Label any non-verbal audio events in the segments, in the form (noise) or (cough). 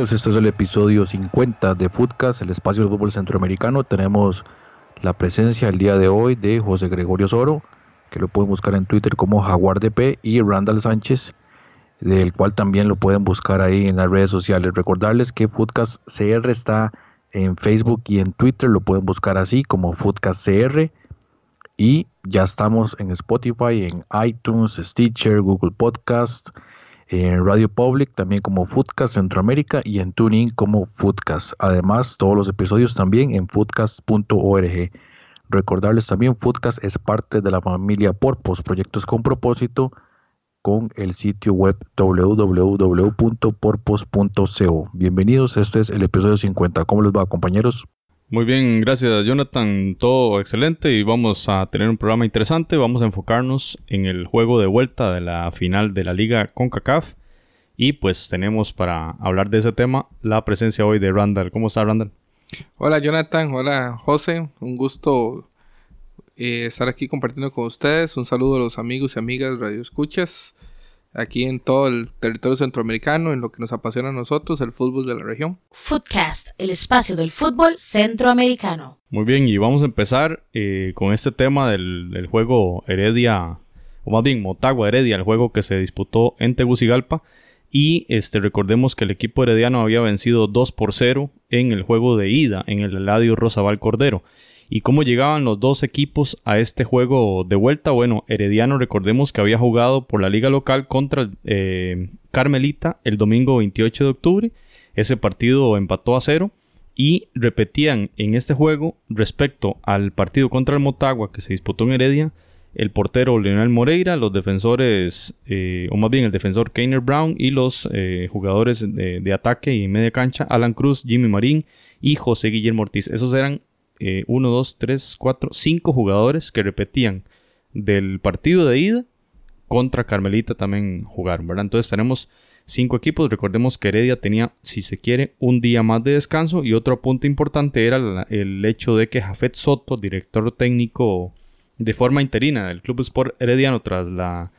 Bienvenidos, este es el episodio 50 de Footcast, el espacio del fútbol centroamericano. Tenemos la presencia el día de hoy de José Gregorio Soro, que lo pueden buscar en Twitter como Jaguar DP, y Randall Sánchez, del cual también lo pueden buscar ahí en las redes sociales. Recordarles que Footcast CR está en Facebook y en Twitter, lo pueden buscar así como Footcast CR. Y ya estamos en Spotify, en iTunes, Stitcher, Google Podcast en Radio Public también como Foodcast Centroamérica y en Tuning como Foodcast. Además, todos los episodios también en foodcast.org. Recordarles también, Foodcast es parte de la familia Porpos, proyectos con propósito, con el sitio web www.porpos.co. Bienvenidos, este es el episodio 50. ¿Cómo les va, compañeros? Muy bien, gracias Jonathan, todo excelente y vamos a tener un programa interesante. Vamos a enfocarnos en el juego de vuelta de la final de la liga CONCACAF y pues tenemos para hablar de ese tema la presencia hoy de Randall. ¿Cómo está Randall? Hola Jonathan, hola José, un gusto eh, estar aquí compartiendo con ustedes. Un saludo a los amigos y amigas Radio Escuchas aquí en todo el territorio centroamericano, en lo que nos apasiona a nosotros, el fútbol de la región. Footcast, el espacio del fútbol centroamericano. Muy bien, y vamos a empezar eh, con este tema del, juego Heredia, o más bien Motagua Heredia, el juego que se disputó en Tegucigalpa. Y este, recordemos que el equipo herediano había vencido 2 por 0 en el juego de ida en el Eladio Rosabal Cordero. ¿Y cómo llegaban los dos equipos a este juego de vuelta? Bueno, Herediano recordemos que había jugado por la liga local contra eh, Carmelita el domingo 28 de octubre. Ese partido empató a cero y repetían en este juego respecto al partido contra el Motagua que se disputó en Heredia el portero Leonel Moreira, los defensores, eh, o más bien el defensor Keiner Brown y los eh, jugadores de, de, ataque y media cancha, Alan Cruz, Jimmy Marín y José Guillermo Ortiz. Esos eran 1, 2, 3, 4, 5 jugadores que repetían del partido de ida contra Carmelita también jugaron, ¿verdad? Entonces tenemos cinco equipos. Recordemos que Heredia tenía, si se quiere, un día más de descanso. Y otro punto importante era el hecho de que Jafet Soto, director técnico de forma interina del Club Sport Herediano tras la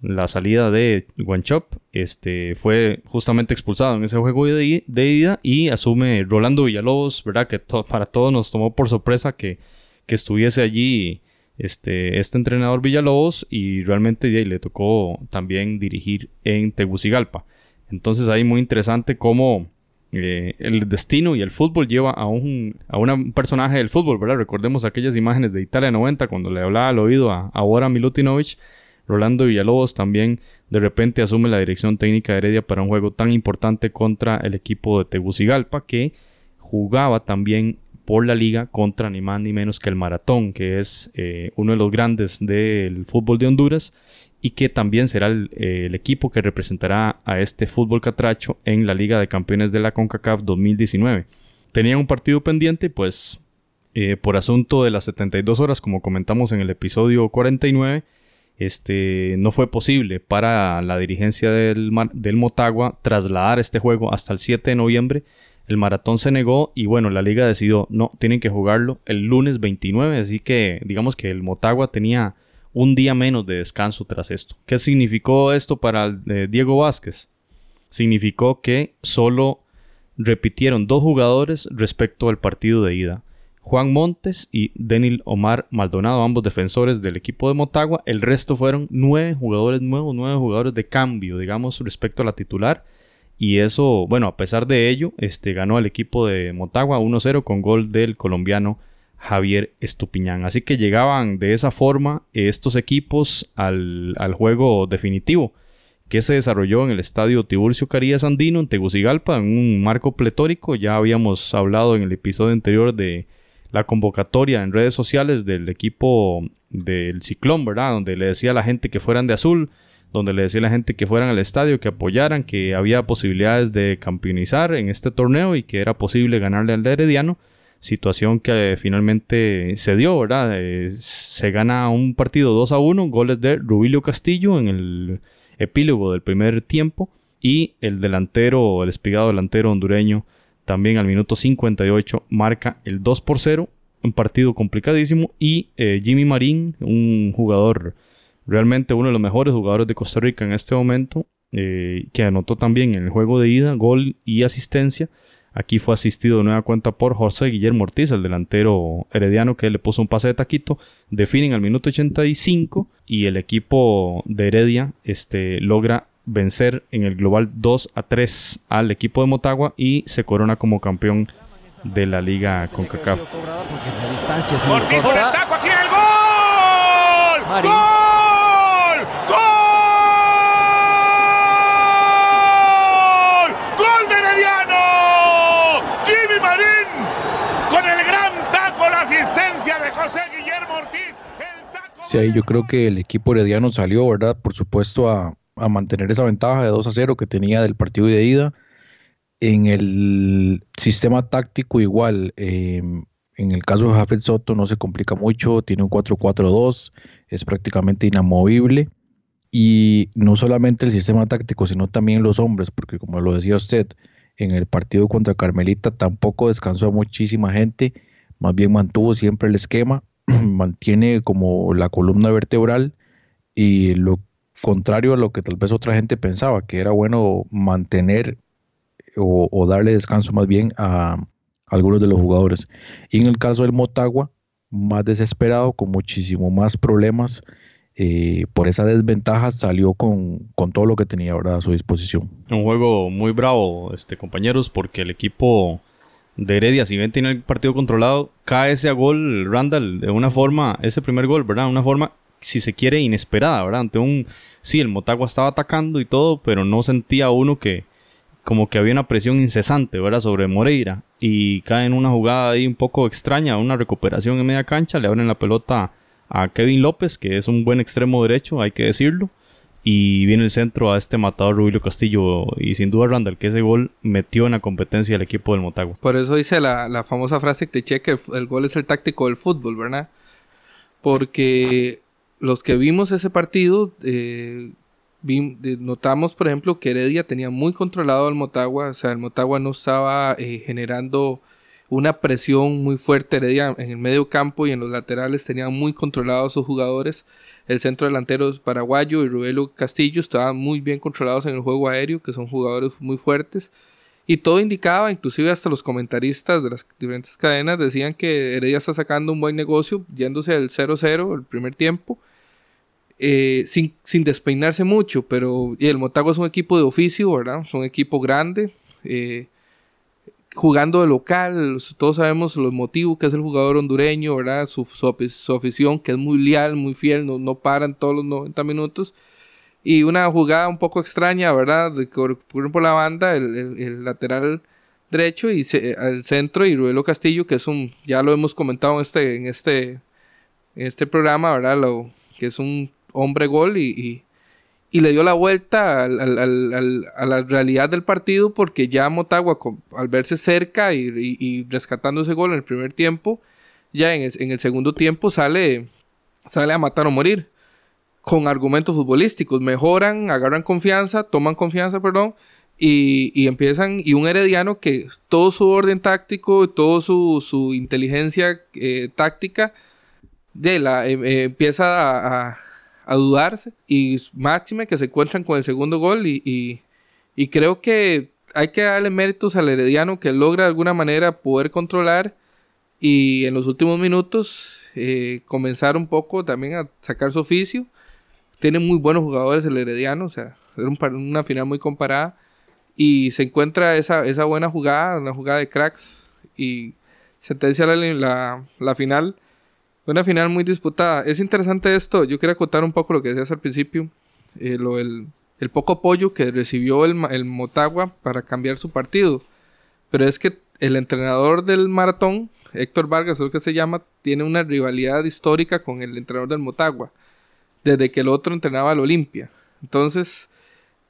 la salida de Guanchop, este, fue justamente expulsado en ese juego de, ida y asume Rolando Villalobos, ¿verdad? Que para todos nos tomó por sorpresa que, que estuviese allí este, este entrenador Villalobos y realmente le tocó también dirigir en Tegucigalpa. Entonces ahí muy interesante cómo eh, el destino y el fútbol lleva a un, a un personaje del fútbol, ¿verdad? Recordemos aquellas imágenes de Italia 90 cuando le hablaba al oído a, a Bora Milutinovic Rolando Villalobos también de repente asume la dirección técnica de Heredia para un juego tan importante contra el equipo de Tegucigalpa que jugaba también por la liga contra ni más ni menos que el Maratón, que es eh, uno de los grandes del fútbol de Honduras y que también será el, equipo que representará a este fútbol catracho en la Liga de Campeones de la CONCACAF 2019. Tenía un partido pendiente, pues eh, por asunto de las 72 horas, como comentamos en el episodio 49, este, no fue posible para la dirigencia del, Motagua trasladar este juego hasta el 7 de noviembre. El maratón se negó y bueno, la liga decidió, no, tienen que jugarlo el lunes 29, así que digamos que el Motagua tenía un día menos de descanso tras esto. ¿Qué significó esto para eh, Diego Vázquez? Significó que solo repitieron dos jugadores respecto al partido de ida. Juan Montes y Denil Omar Maldonado, ambos defensores del equipo de Motagua. El resto fueron nueve jugadores nuevos, nueve jugadores de cambio, digamos, respecto a la titular. Y eso, bueno, a pesar de ello, este, ganó el equipo de Motagua 1-0 con gol del colombiano Javier Estupiñán. Así que llegaban de esa forma estos equipos al, juego definitivo que se desarrolló en el estadio Tiburcio Carías Andino en Tegucigalpa en un marco pletórico. Ya habíamos hablado en el episodio anterior de la convocatoria en redes sociales del equipo del Ciclón, ¿verdad? Donde le decía a la gente que fueran de azul, donde le decía a la gente que fueran al estadio, que apoyaran, que había posibilidades de campeonizar en este torneo y que era posible ganarle al Herediano. situación que finalmente se dio, ¿verdad? Eh, se gana un partido 2 a 1, goles de Rubilio Castillo en el epílogo del primer tiempo y el delantero, el espigado delantero hondureño, también al minuto 58 marca el 2 por 0, un partido complicadísimo y eh, Jimmy Marín, un jugador realmente uno de los mejores jugadores de Costa Rica en este momento, eh, que anotó también en el juego de ida, gol y asistencia. Aquí fue asistido de nueva cuenta por José Guillermo Ortiz, el delantero herediano que le puso un pase de taquito. Definen al minuto 85 y el equipo de Heredia este, logra vencer en el global 2 a 3 al equipo de Motagua y se corona como campeón de la liga CONCACAF. Ortiz por el taco, aquí el gol. ¡Gol! ¡Gol! ¡Gol de Herediano! Jimmy Marín con el gran taco, la asistencia de José Guillermo Ortiz. El taco Sí, ahí yo creo que el equipo herediano salió, ¿verdad? Por supuesto, a, a mantener esa ventaja de 2 a 0 que tenía del partido de ida. En el sistema táctico igual, eh, en el caso de Jafet Soto no se complica mucho, tiene un 4-4-2, es prácticamente inamovible. Y no solamente el sistema táctico, sino también los hombres, porque como lo decía usted, en el partido contra Carmelita tampoco descansó a muchísima gente, más bien mantuvo siempre el esquema, (clears throat) mantiene como la columna vertebral y lo contrario a lo que tal vez otra gente pensaba, que era bueno mantener o, darle descanso más bien a, algunos de los jugadores. Y en el caso del Motagua, más desesperado, con muchísimo más problemas, eh, por esa desventaja salió con, con, todo lo que tenía ahora a su disposición. Un juego muy bravo, este, compañeros, porque el equipo de Heredia, si bien tiene el partido controlado, cae ese gol Randall de una forma, ese primer gol, ¿verdad? Una forma, si se quiere, inesperada, ¿verdad? Ante un, sí, el Motagua estaba atacando y todo, pero no sentía uno que, como que había una presión incesante, ¿verdad? Sobre Moreira. Y cae en una jugada ahí un poco extraña, una recuperación en media cancha, le abren la pelota a Kevin López, que es un buen extremo derecho, hay que decirlo. Y viene el centro a este matador Rubilio Castillo. Y sin duda Randall, que ese gol metió en la competencia al equipo del Motagua. Por eso dice la, la famosa frase cliché que el, el, gol es el táctico del fútbol, ¿verdad? Porque los que vimos ese partido, eh, notamos, por ejemplo, que Heredia tenía muy controlado al Motagua. O sea, el Motagua no estaba eh, generando una presión muy fuerte. Heredia en el medio campo y en los laterales tenían muy controlados sus jugadores. El centro delantero paraguayo y Rubelo Castillo estaban muy bien controlados en el juego aéreo, que son jugadores muy fuertes. Y todo indicaba, inclusive hasta los comentaristas de las diferentes cadenas decían que Heredia está sacando un buen negocio, yéndose al 0-0 el primer tiempo, eh, sin, sin, despeinarse mucho. Pero y el Motagua es un equipo de oficio, ¿verdad? Es un equipo grande. Eh, jugando de local, todos sabemos los motivos que es el jugador hondureño, ¿verdad? Su, su, su afición, que es muy leal, muy fiel, no, no paran todos los 90 minutos. Y una jugada un poco extraña, ¿verdad? De correr por la banda, el, el, lateral derecho y se, al centro y Ruelo Castillo, que es un, ya lo hemos comentado en este, en este, en este programa, ¿verdad? Lo, que es un hombre gol y, y, le dio la vuelta al, a la realidad del partido porque ya Motagua, al verse cerca y, y, rescatando ese gol en el primer tiempo, ya en el, en el, segundo tiempo sale, sale a matar o morir. Con argumentos futbolísticos. Mejoran, agarran confianza, toman confianza, perdón, y, y empiezan. Y un herediano que todo su orden táctico, todo su, su inteligencia eh, táctica, de la, eh, eh, empieza a, dudarse y máxime que se encuentran con el segundo gol y, y, y, creo que hay que darle méritos al Herediano que logra de alguna manera poder controlar y en los últimos minutos comenzar un poco también a sacar su oficio. Tiene muy buenos jugadores el Herediano, o sea, era un, una final muy comparada y se encuentra esa, esa buena jugada, una jugada de cracks y sentencia la, la, la final una final muy disputada. Es interesante esto. Yo quería contar un poco lo que decías al principio. Eh, lo, el, poco apoyo que recibió el, el, Motagua para cambiar su partido. Pero es que el entrenador del maratón, Héctor Vargas, lo que se llama, tiene una rivalidad histórica con el entrenador del Motagua. Desde que el otro entrenaba al Olimpia. Entonces,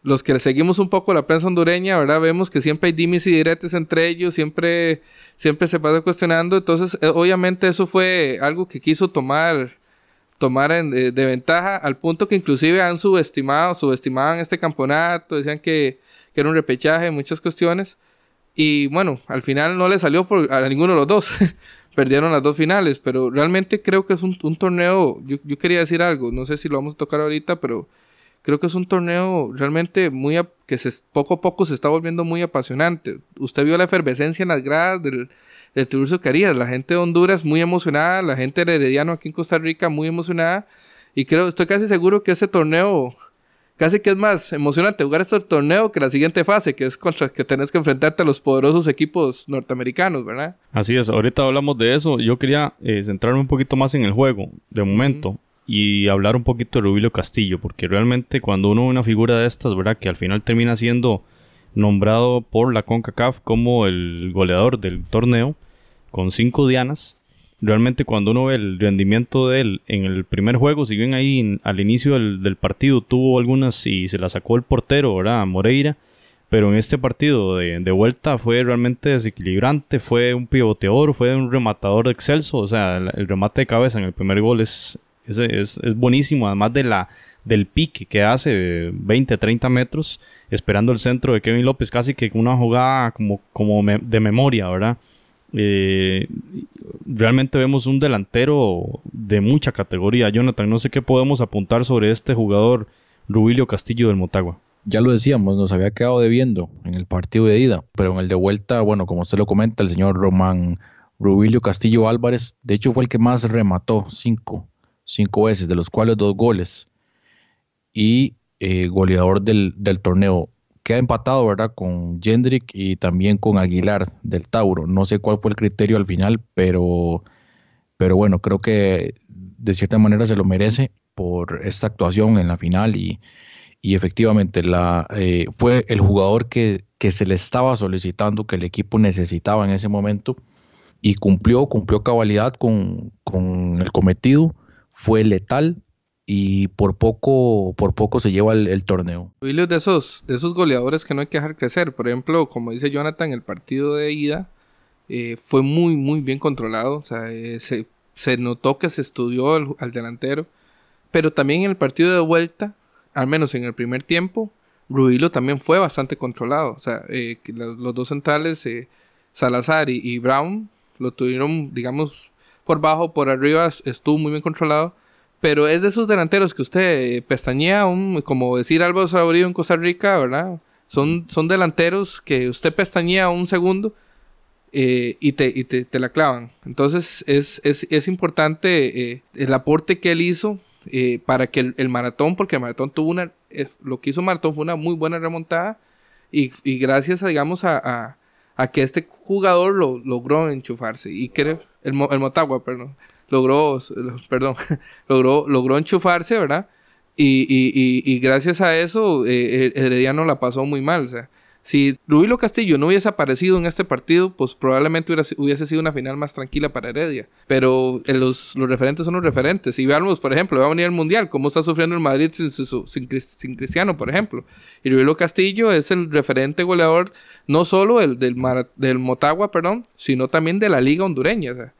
los que seguimos un poco la prensa hondureña, ¿verdad? Vemos que siempre hay dimis y diretes entre ellos, siempre, siempre se pasa cuestionando. Entonces, eh, obviamente eso fue algo que quiso tomar, tomar eh, de ventaja, al punto que inclusive han subestimado, subestimaban este campeonato, decían que, que era un repechaje, muchas cuestiones. Y bueno, al final no le salió a ninguno de los dos. (laughs) Perdieron las dos finales, pero realmente creo que es un, torneo, yo, yo quería decir algo, no sé si lo vamos a tocar ahorita, pero creo que es un torneo realmente muy que se, poco a poco se está volviendo muy apasionante. Usted vio la efervescencia en las gradas del, del Tiburcio Carías, la gente de Honduras muy emocionada, la gente de Herediano aquí en Costa Rica muy emocionada y creo, estoy casi seguro que ese torneo casi que es más emocionante jugar este torneo que la siguiente fase, que es contra que tenés que enfrentarte a los poderosos equipos norteamericanos, ¿verdad? Así es, ahorita hablamos de eso. Yo quería eh, centrarme un poquito más en el juego, de momento y hablar un poquito de Rubilio Castillo, porque realmente cuando uno ve una figura de estas, ¿verdad? Que al final termina siendo nombrado por la CONCACAF como el goleador del torneo, con cinco dianas, realmente cuando uno ve el rendimiento de él en el primer juego, si bien ahí al inicio del, partido tuvo algunas y se la sacó el portero, ¿verdad? Moreira, pero en este partido de, vuelta fue realmente desequilibrante, fue un pivoteador, fue un rematador excelso, o sea, el remate de cabeza en el primer gol es es, es, buenísimo, además de la, del pique que hace 20, 30 metros, esperando el centro de Kevin López, casi que una jugada como, como de memoria, ¿verdad? Eh, realmente vemos un delantero de mucha categoría. Jonathan, no sé qué podemos apuntar sobre este jugador Rubilio Castillo del Motagua. Ya lo decíamos, nos había quedado debiendo en el partido de ida, pero en el de vuelta, bueno, como usted lo comenta, el señor Román Rubilio Castillo Álvarez, de hecho fue el que más remató, cinco cinco veces, de los cuales dos goles. Y eh, goleador del, torneo. Queda empatado, ¿verdad? Con Jendrik y también con Aguilar del Tauro. No sé cuál fue el criterio al final, pero, pero bueno, creo que de cierta manera se lo merece por esta actuación en la final y, efectivamente la, eh, fue el jugador que, que, se le estaba solicitando, que el equipo necesitaba en ese momento y cumplió, cumplió cabalidad con, con el cometido fue letal y por poco, por poco se lleva el, torneo. de esos, de esos goleadores que no hay que dejar crecer. Por ejemplo, como dice Jonathan, el partido de ida eh, fue muy, muy bien controlado. O sea, eh, se, notó que se estudió al, delantero. Pero también en el partido de vuelta, al menos en el primer tiempo, Ruilo también fue bastante controlado. O sea, eh, los, dos centrales, Salazar y, y Brown, lo tuvieron, digamos, por bajo, por arriba estuvo muy bien controlado. Pero es de esos delanteros que usted eh, pestañea, un, como decir Álvaro Saborío en Costa Rica, ¿verdad? Son, son delanteros que usted pestañea un segundo eh, y, te, y te, la clavan. Entonces es, es, es importante eh, el aporte que él hizo para que el, maratón, porque el maratón tuvo una, lo que hizo maratón fue una muy buena remontada y, y gracias, a, digamos, a, a, que este jugador lo, logró enchufarse. Y creo, el, el Motagua, perdón, logró, perdón, (laughs) logró, logró enchufarse, ¿verdad? Y, y, y, y gracias a eso, eh, Herediano la pasó muy mal, o sea, si Rubilo Castillo no hubiese aparecido en este partido, pues probablemente hubiese sido una final más tranquila para Heredia. Pero eh, los, los referentes son los referentes. Y veamos, por ejemplo, va a venir el Mundial, cómo está sufriendo el Madrid sin, sin, Cristiano, por ejemplo. Y Rubilo Castillo es el referente goleador no solo el, del, del Motagua, perdón, sino también de la Liga Hondureña. O sea,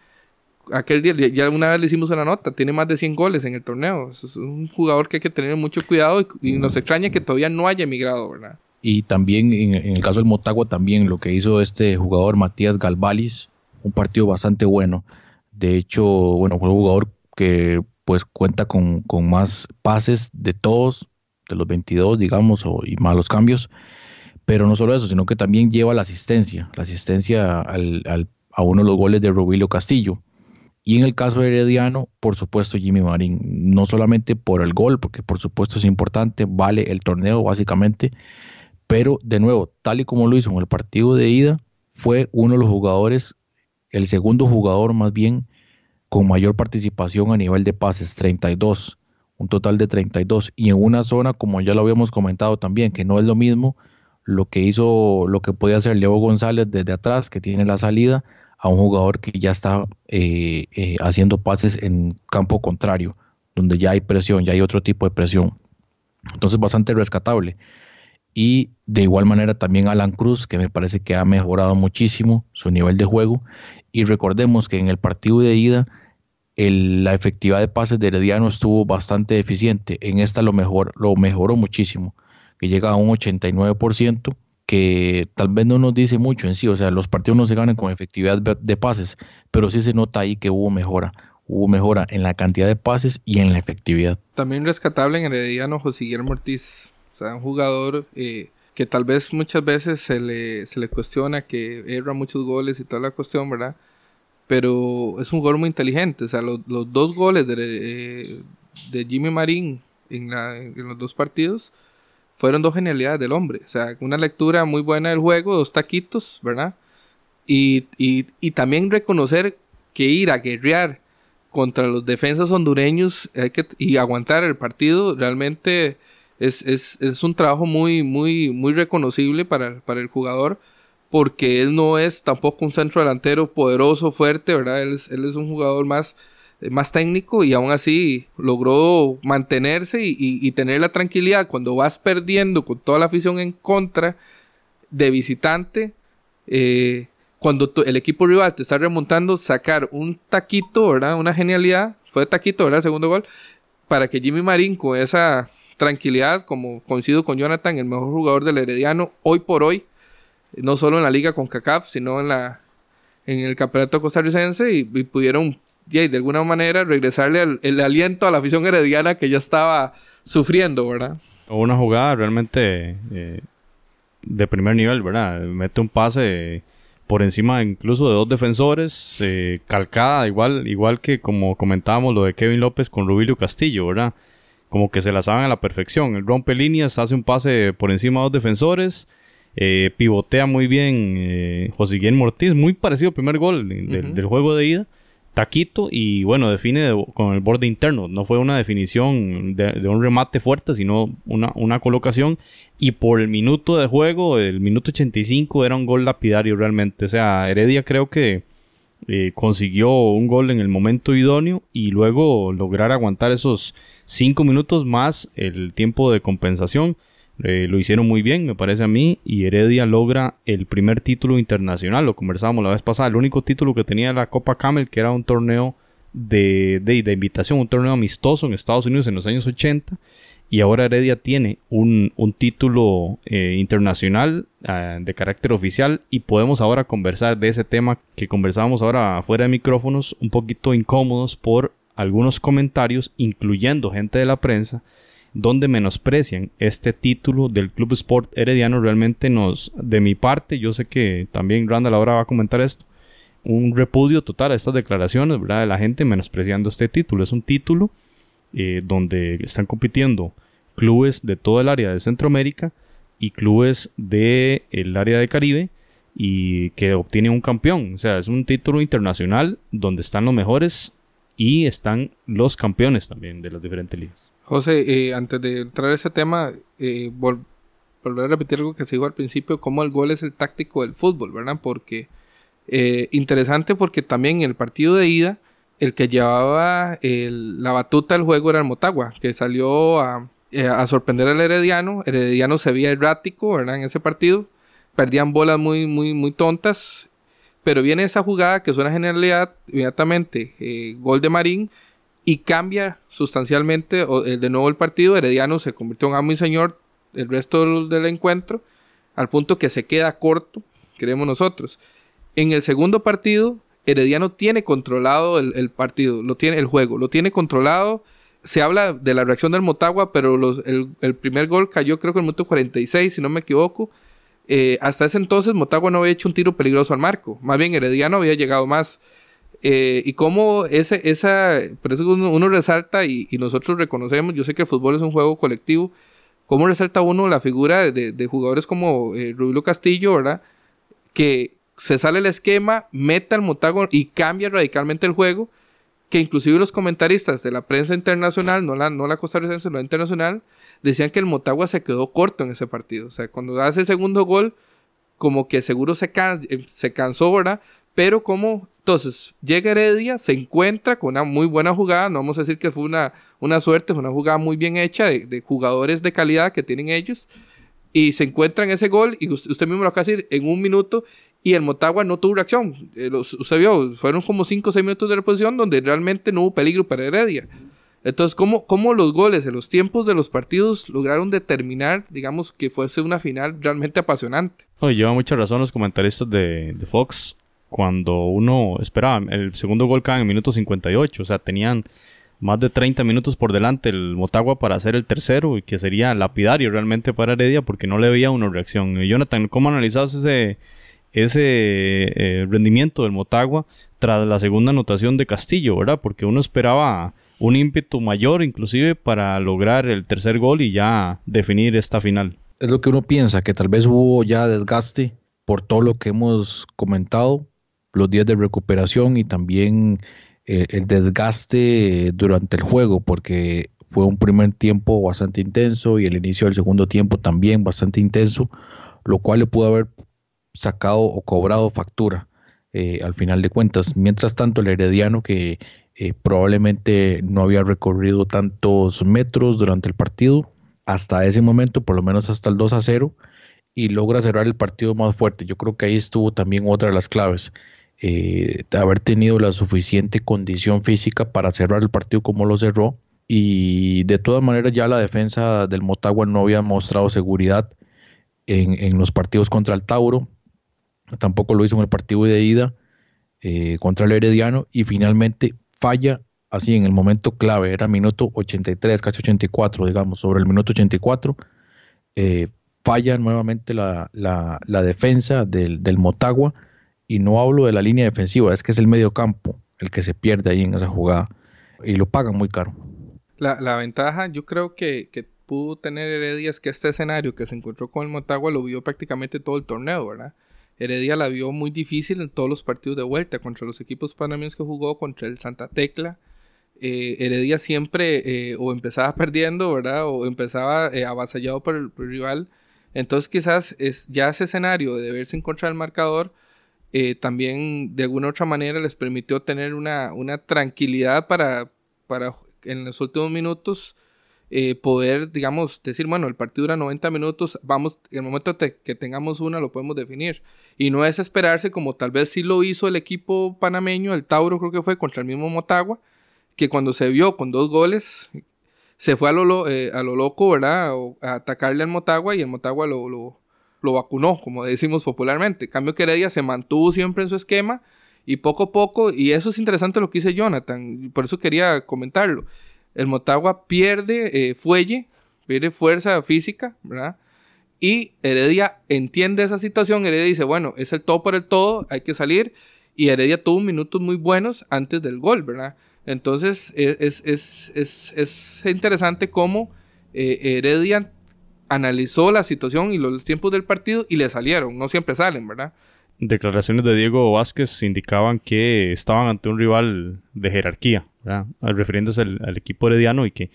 aquel día, ya una vez le hicimos una nota, tiene más de 100 goles en el torneo. Es un jugador que hay que tener mucho cuidado y, nos extraña que todavía no haya emigrado, ¿verdad? Y también en, el caso del Motagua, también lo que hizo este jugador Matías Galvalis, un partido bastante bueno. De hecho, bueno, fue un jugador que pues cuenta con, más pases de todos, de los 22, digamos, y malos cambios. Pero no solo eso, sino que también lleva la asistencia, la asistencia a uno de los goles de Rubilio Castillo. Y en el caso de Herediano, por supuesto, Jimmy Marín, no solamente por el gol, porque por supuesto es importante, vale el torneo básicamente, pero de nuevo, tal y como lo hizo en el partido de ida, fue uno de los jugadores, el segundo jugador más bien, con mayor participación a nivel de pases, 32, un total de 32. Y en una zona, como ya lo habíamos comentado también, que no es lo mismo lo que hizo, lo que podía hacer Leo González desde atrás, que tiene la salida, a un jugador que ya está eh, eh, haciendo pases en campo contrario, donde ya hay presión, ya hay otro tipo de presión. Entonces, bastante rescatable. y de igual manera también Alan Cruz, que me parece que ha mejorado muchísimo su nivel de juego. Y recordemos que en el partido de ida la efectividad de pases de Herediano estuvo bastante deficiente. En esta lo, mejor, lo mejoró muchísimo, que llega a un 89%, que tal vez no nos dice mucho en sí. O sea, los partidos no se ganan con efectividad de pases, pero sí se nota ahí que hubo mejora. Hubo mejora en la cantidad de pases y en la efectividad. También rescatable en Herediano José Guillermo Ortiz. O sea, un jugador eh, que tal vez muchas veces se le, se le cuestiona que erra muchos goles y toda la cuestión, ¿verdad? pero es un gol muy inteligente. O sea, los, dos goles de, eh, de Jimmy Marín en, los dos partidos fueron dos genialidades del hombre. O sea, una lectura muy buena del juego, dos taquitos, ¿verdad? Y, también reconocer que ir a guerrear contra los defensas hondureños y aguantar el partido realmente es, un trabajo muy, muy, muy reconocible para, para el jugador porque él no es tampoco un centro delantero poderoso, fuerte, ¿verdad? Él es, es un jugador más, más técnico y aún así logró mantenerse y, tener la tranquilidad cuando vas perdiendo con toda la afición en contra de visitante. Eh, cuando el equipo rival te está remontando, sacar un taquito, ¿verdad? Una genialidad, fue taquito, ¿verdad? El segundo gol, para que Jimmy Marín con esa tranquilidad, como coincido con Jonathan, el mejor jugador del Herediano, hoy por hoy, no solo en la liga con CACAF, sino en la en el campeonato costarricense y, pudieron de alguna manera regresarle el, aliento a la afición herediana que ya estaba sufriendo, ¿verdad? Una jugada realmente eh, de primer nivel, ¿verdad? Mete un pase por encima incluso de dos defensores, eh, calcada, igual, igual que como comentábamos lo de Kevin López con Rubilio Castillo, ¿verdad? Como que se la saben a la perfección. El rompe líneas, hace un pase por encima de dos defensores, eh, pivotea muy bien eh, José Guillermo Ortiz, muy parecido al primer gol del juego de ida. Taquito y bueno, define con el borde interno. No fue una definición de, un remate fuerte, sino una, una, colocación. Y por el minuto de juego, el minuto 85, era un gol lapidario realmente. O sea, Heredia creo que eh, consiguió un gol en el momento idóneo y luego lograr aguantar esos 5 minutos más el tiempo de compensación. Eh, lo hicieron muy bien, me parece a mí, y Heredia logra el primer título internacional, lo conversábamos la vez pasada, el único título que tenía la Copa Camel, que era un torneo de, de, invitación, un torneo amistoso en Estados Unidos en los años 80, y ahora Heredia tiene un, título eh, internacional eh, de carácter oficial y podemos ahora conversar de ese tema que conversábamos ahora fuera de micrófonos, un poquito incómodos por algunos comentarios, incluyendo gente de la prensa, donde menosprecian este título del Club Sport Herediano realmente nos, de mi parte, yo sé que también Randall ahora va a comentar esto, un repudio total a estas declaraciones, ¿verdad? De la gente menospreciando este título. Es un título eh, donde están compitiendo clubes de todo el área de Centroamérica y clubes del el área de Caribe y que obtiene un campeón. O sea, es un título internacional donde están los mejores y están los campeones también de las diferentes ligas. José, eh, antes de entrar a ese tema, eh, volver a repetir algo que se dijo al principio, cómo el gol es el táctico del fútbol, ¿verdad? Porque eh, interesante porque también en el partido de ida, el que llevaba la batuta del juego era el Motagua, que salió a, sorprender al Herediano. Herediano se veía errático, ¿verdad? En ese partido. Perdían bolas muy, muy, muy tontas. Pero viene esa jugada que es una genialidad, inmediatamente, gol de Marín y cambia sustancialmente de nuevo el partido. Herediano se convirtió en amo y señor el resto del encuentro, al punto que se queda corto, creemos nosotros. En el segundo partido, Herediano tiene controlado el, partido, lo tiene el juego, lo tiene controlado. Se habla de la reacción del Motagua, pero el, primer gol cayó creo que en el minuto 46, si no me equivoco. Eh, hasta ese entonces Motagua no había hecho un tiro peligroso al marco. Más bien Herediano había llegado más. Eh, y cómo ese, esa, por eso uno, resalta y, nosotros reconocemos, yo sé que el fútbol es un juego colectivo, cómo resalta uno la figura de, jugadores como eh, Castillo, ¿verdad? Que se sale el esquema, meta el Motagua y cambia radicalmente el juego, que inclusive los comentaristas de la prensa internacional, no la, no la costarricense, la internacional, decían que el Motagua se quedó corto en ese partido. O sea, cuando hace el segundo gol, como que seguro se, eh, se cansó, ¿verdad? Pero como entonces, llega Heredia, se encuentra con una muy buena jugada, no vamos a decir que fue una, una suerte, fue una jugada muy bien hecha de, jugadores de calidad que tienen ellos, y se encuentran ese gol, y usted, mismo lo acaba de decir, en un minuto, y el Motagua no tuvo reacción. Eh, usted vio, fueron como 5 o 6 minutos de reposición donde realmente no hubo peligro para Heredia. Entonces, ¿cómo, ¿cómo, los goles en los tiempos de los partidos lograron determinar, digamos, que fuese una final realmente apasionante? Oye, lleva mucha razón los comentaristas de, Fox cuando uno esperaba. El segundo gol cae en el minuto 58, o sea, tenían más de 30 minutos por delante el Motagua para hacer el tercero y que sería lapidario realmente para Heredia porque no le veía una reacción. Jonathan, ¿cómo analizas ese, ese eh, rendimiento del Motagua tras la segunda anotación de Castillo, verdad? Porque uno esperaba un ímpetu mayor inclusive para lograr el tercer gol y ya definir esta final. Es lo que uno piensa, que tal vez hubo ya desgaste por todo lo que hemos comentado, los días de recuperación y también eh, el desgaste durante el juego, porque fue un primer tiempo bastante intenso y el inicio del segundo tiempo también bastante intenso, lo cual le pudo haber sacado o cobrado factura eh, al final de cuentas. Mientras tanto, el Herediano, que eh, probablemente no había recorrido tantos metros durante el partido, hasta ese momento, por lo menos hasta el 2 a 0, y logra cerrar el partido más fuerte. Yo creo que ahí estuvo también otra de las claves. Eh, haber tenido la suficiente condición física para cerrar el partido como lo cerró. Y de todas maneras ya la defensa del Motagua no había mostrado seguridad en, en los partidos contra el Tauro. Tampoco lo hizo en el partido de ida eh, contra el Herediano. Y finalmente falla así en el momento clave, era minuto 83, casi 84, digamos, sobre el minuto 84, eh, falla nuevamente la, defensa del, Motagua y no hablo de la línea defensiva, es que es el medio campo el que se pierde ahí en esa jugada y lo pagan muy caro. La, ventaja yo creo que, que pudo tener Heredia es que este escenario que se encontró con el Motagua lo vio prácticamente todo el torneo, ¿verdad? Heredia la vio muy difícil en todos los partidos de vuelta contra los equipos panameños que jugó, contra el Santa Tecla. Eh, Heredia siempre eh, o empezaba perdiendo, ¿verdad? O empezaba eh, avasallado por el, rival. Entonces quizás es ya ese escenario de verse en contra del marcador también de alguna otra manera les permitió tener una, una tranquilidad para, para en los últimos minutos eh, poder, digamos, decir, bueno, el partido dura 90 minutos, vamos, en el momento que tengamos una lo podemos definir. Y no es esperarse como tal vez sí lo hizo el equipo panameño, el Tauro creo que fue contra el mismo Motagua, que cuando se vio con dos goles, se fue a lo, eh, a lo loco, ¿verdad? a atacarle al Motagua y el Motagua lo, lo vacunó, como decimos popularmente. En cambio que Heredia se mantuvo siempre en su esquema y poco a poco, y eso es interesante lo que dice Jonathan, por eso quería comentarlo el Motagua pierde eh, fuelle, pierde fuerza física, ¿verdad? Y Heredia entiende esa situación, Heredia dice, bueno, es el todo por el todo, hay que salir. Y Heredia tuvo minutos muy buenos antes del gol, ¿verdad? Entonces es, es, interesante cómo eh, Heredia analizó la situación y los tiempos del partido y le salieron, no siempre salen, ¿verdad? Declaraciones de Diego Vázquez indicaban que estaban ante un rival de jerarquía, refiriéndose al, equipo herediano y que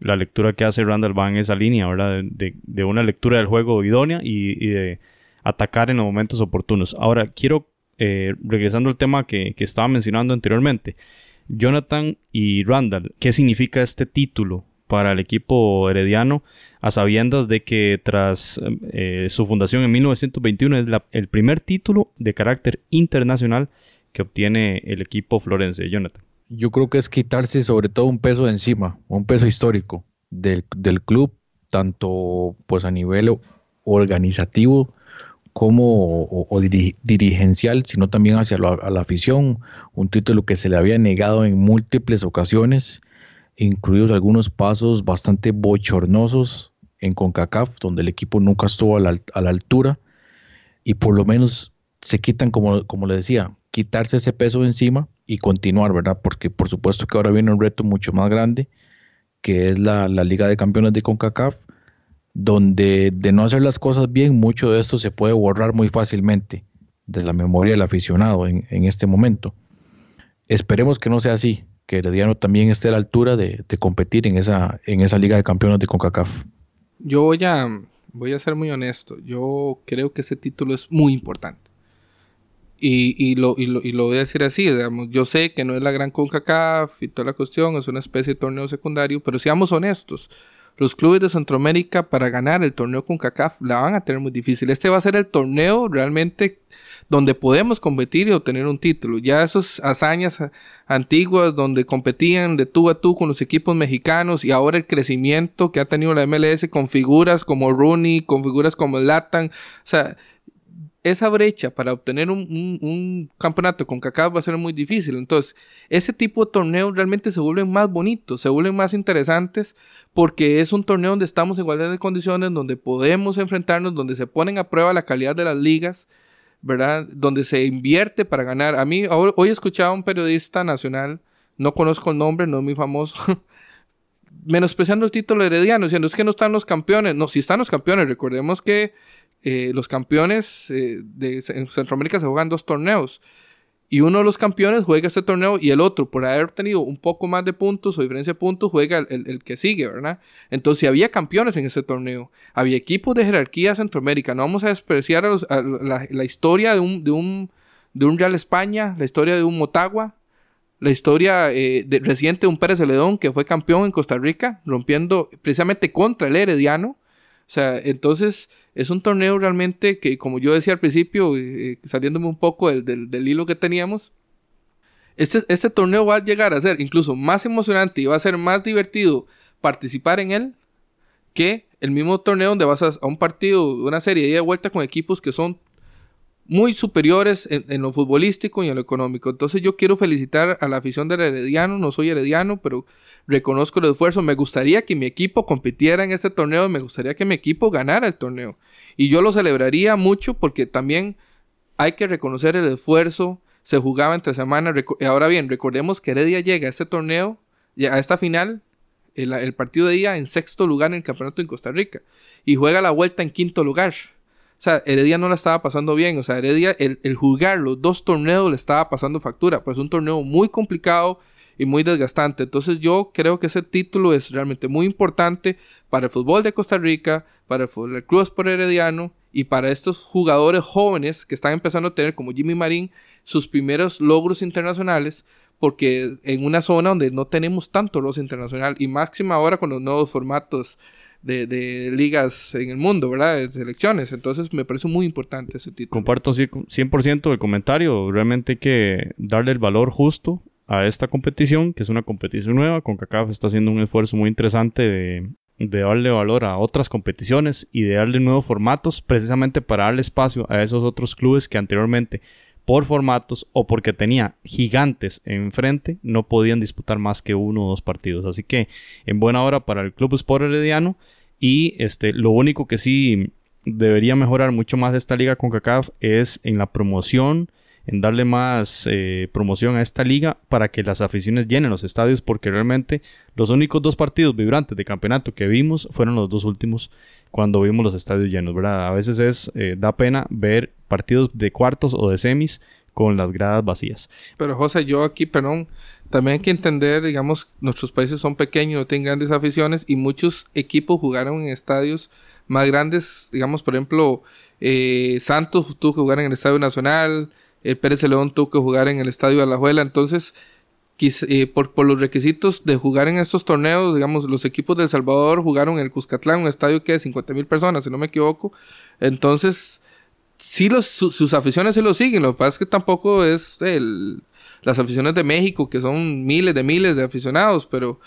la lectura que hace Randall va en esa línea, ¿verdad? De, una lectura del juego idónea y, de atacar en los momentos oportunos. Ahora, quiero, eh, regresando al tema que, que, estaba mencionando anteriormente, Jonathan y Randall, ¿qué significa este título para el equipo herediano a sabiendas de que tras eh, su fundación en 1921 es el primer título de carácter internacional que obtiene el equipo florense, Jonathan? yo creo que es quitarse sobre todo un peso de encima, un peso histórico del, club, tanto pues a nivel organizativo como dirigencial, sino también hacia la, afición, un título que se le había negado en múltiples ocasiones, incluidos algunos pasos bastante bochornosos en CONCACAF, donde el equipo nunca estuvo a la, a la altura, y por lo menos se quitan, como, como le decía, quitarse ese peso de encima y continuar, ¿verdad? Porque por supuesto que ahora viene un reto mucho más grande, que es la, Liga de Campeones de CONCACAF, donde de no hacer las cosas bien, mucho de esto se puede borrar muy fácilmente de la memoria del aficionado en, este momento. Esperemos que no sea así, que Herediano también esté a la altura de, competir en esa, en esa Liga de Campeones de CONCACAF. Yo voy a, voy a ser muy honesto, yo creo que ese título es muy importante. Y, y, lo, y, lo, y, lo, voy a decir así, digamos, yo sé que no es la gran CONCACAF y toda la cuestión, es una especie de torneo secundario, pero seamos honestos. Los clubes de Centroamérica para ganar el torneo con CACAF la van a tener muy difícil. Este va a ser el torneo realmente donde podemos competir y obtener un título. Ya esas hazañas antiguas donde competían de tú a tú con los equipos mexicanos y ahora el crecimiento que ha tenido la MLS con figuras como Rooney, con figuras como Latan, o sea, esa brecha para obtener un, campeonato con CACAF va a ser muy difícil. Entonces, ese tipo de torneos realmente se vuelven más bonitos, se vuelven más interesantes porque es un torneo donde estamos en igualdad de condiciones, donde podemos enfrentarnos, donde se ponen a prueba la calidad de las ligas, ¿verdad? Donde se invierte para ganar. A mí, hoy he escuchado a un periodista nacional, no conozco el nombre, no es muy famoso, (laughs) menospreciando el título herediano, diciendo es que no están los campeones. No, sí están los campeones. Recordemos que eh, los campeones eh, de Centroamérica se juegan dos torneos. Y uno de los campeones juega este torneo y el otro, por haber tenido un poco más de puntos o diferencia de puntos, juega el, que sigue, ¿verdad? Entonces, había campeones en ese torneo, había equipos de jerarquía Centroamérica. No vamos a despreciar la, historia de un, de, un, de un Real España, la historia de un Motagua, la historia eh, reciente de un Pérez Celedón que fue campeón en Costa Rica, rompiendo precisamente contra el Herediano. O sea, entonces es un torneo realmente que, como yo decía al principio, eh, saliéndome un poco del, hilo que teníamos, este, este torneo va a llegar a ser incluso más emocionante y va a ser más divertido participar en él que el mismo torneo donde vas a, a un partido, una serie de vuelta con equipos que son muy superiores en, lo futbolístico y en lo económico. Entonces yo quiero felicitar a la afición del Herediano, no soy herediano, pero reconozco el esfuerzo. Me gustaría que mi equipo compitiera en este torneo, me gustaría que mi equipo ganara el torneo. Y yo lo celebraría mucho porque también hay que reconocer el esfuerzo. Se jugaba entre semanas. Ahora bien, recordemos que Heredia llega a este torneo, a esta final, el, el partido de día en sexto lugar en el campeonato en Costa Rica. Y juega la vuelta en quinto lugar. O sea, Heredia no la estaba pasando bien. O sea, Heredia, el, el jugar los dos torneos le estaba pasando factura. Pues es un torneo muy complicado y muy desgastante. Entonces yo creo que ese título es realmente muy importante para el fútbol de Costa Rica, para el, fútbol, el Club Sport Herediano y para estos jugadores jóvenes que están empezando a tener, como Jimmy Marín, sus primeros logros internacionales, porque en una zona donde no tenemos tanto roce internacional y máxima ahora con los nuevos formatos de, ligas en el mundo, ¿verdad? De selecciones. Entonces me parece muy importante ese título. Comparto 100% el comentario. Realmente hay que darle el valor justo a esta competición, que es una competición nueva. CONCACAF está haciendo un esfuerzo muy interesante de, de darle valor a otras competiciones y de darle nuevos formatos, precisamente para darle espacio a esos otros clubes que anteriormente por formatos o porque tenía gigantes enfrente, no podían disputar más que uno o dos partidos. Así que en buena hora para el Club Sport Herediano. Y este, lo único que sí debería mejorar mucho más esta liga con CACAF es en la promoción, en darle más eh, promoción a esta liga para que las aficiones llenen los estadios, porque realmente los únicos dos partidos vibrantes de campeonato que vimos fueron los dos últimos cuando vimos los estadios llenos, ¿verdad? A veces es, eh, da pena ver partidos de cuartos o de semis con las gradas vacías. Pero José, yo aquí, perdón, también hay que entender, digamos, nuestros países son pequeños, no tienen grandes aficiones y muchos equipos jugaron en estadios más grandes, digamos, por ejemplo, eh, Santos tuvo que jugar en el Estadio Nacional, el Pérez León tuvo que jugar en el Estadio de Alajuela, entonces eh, por, los requisitos de jugar en estos torneos, digamos, los equipos de El Salvador jugaron en el Cuscatlán, un estadio que de 50 mil personas, si no me equivoco. Entonces, sí, los, sus aficiones se lo siguen. Lo que pasa es que tampoco es el, las aficiones de México, que son miles de miles de aficionados, pero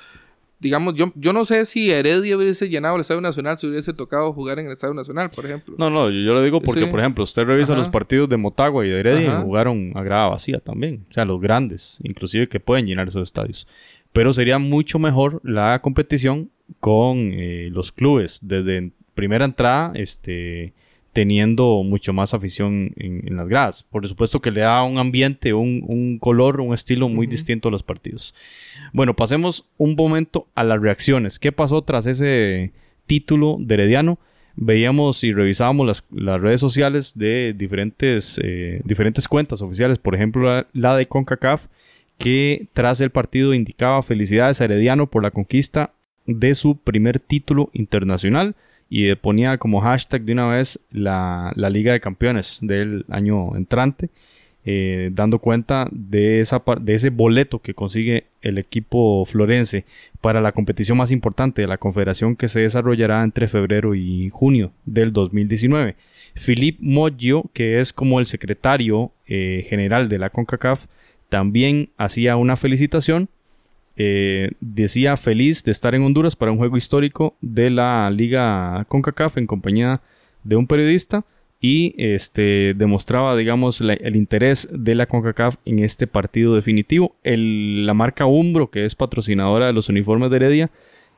digamos, yo, yo no sé si Heredia hubiese llenado el Estadio Nacional si hubiese tocado jugar en el Estadio Nacional, por ejemplo. No, no, yo, lo digo porque, por ejemplo, usted revisa los partidos de Motagua y de Heredia y jugaron a grada vacía también. O sea, los grandes, inclusive que pueden llenar esos estadios. Pero sería mucho mejor la competición con eh, los clubes desde primera entrada, este teniendo mucho más afición en, las gradas. Por supuesto que le da un ambiente, un, color, un estilo muy distinto a los partidos. Bueno, pasemos un momento a las reacciones. ¿Qué pasó tras ese título de Herediano? Veíamos y revisábamos las, redes sociales de diferentes, eh, diferentes cuentas oficiales, por ejemplo la, de CONCACAF, que tras el partido indicaba felicidades a Herediano por la conquista de su primer título internacional y ponía como hashtag de una vez la, Liga de Campeones del año entrante. eh, dando cuenta de, esa, de ese boleto que consigue el equipo florense para la competición más importante de la confederación que se desarrollará entre febrero y junio del 2019. Philippe Moggio, que es como el secretario eh, general de la CONCACAF, también hacía una felicitación. Eh, decía feliz de estar en Honduras para un juego histórico de la Liga CONCACAF en compañía de un periodista y este, demostraba, digamos, el interés de la CONCACAF en este partido definitivo. la marca Umbro, que es patrocinadora de los uniformes de Heredia,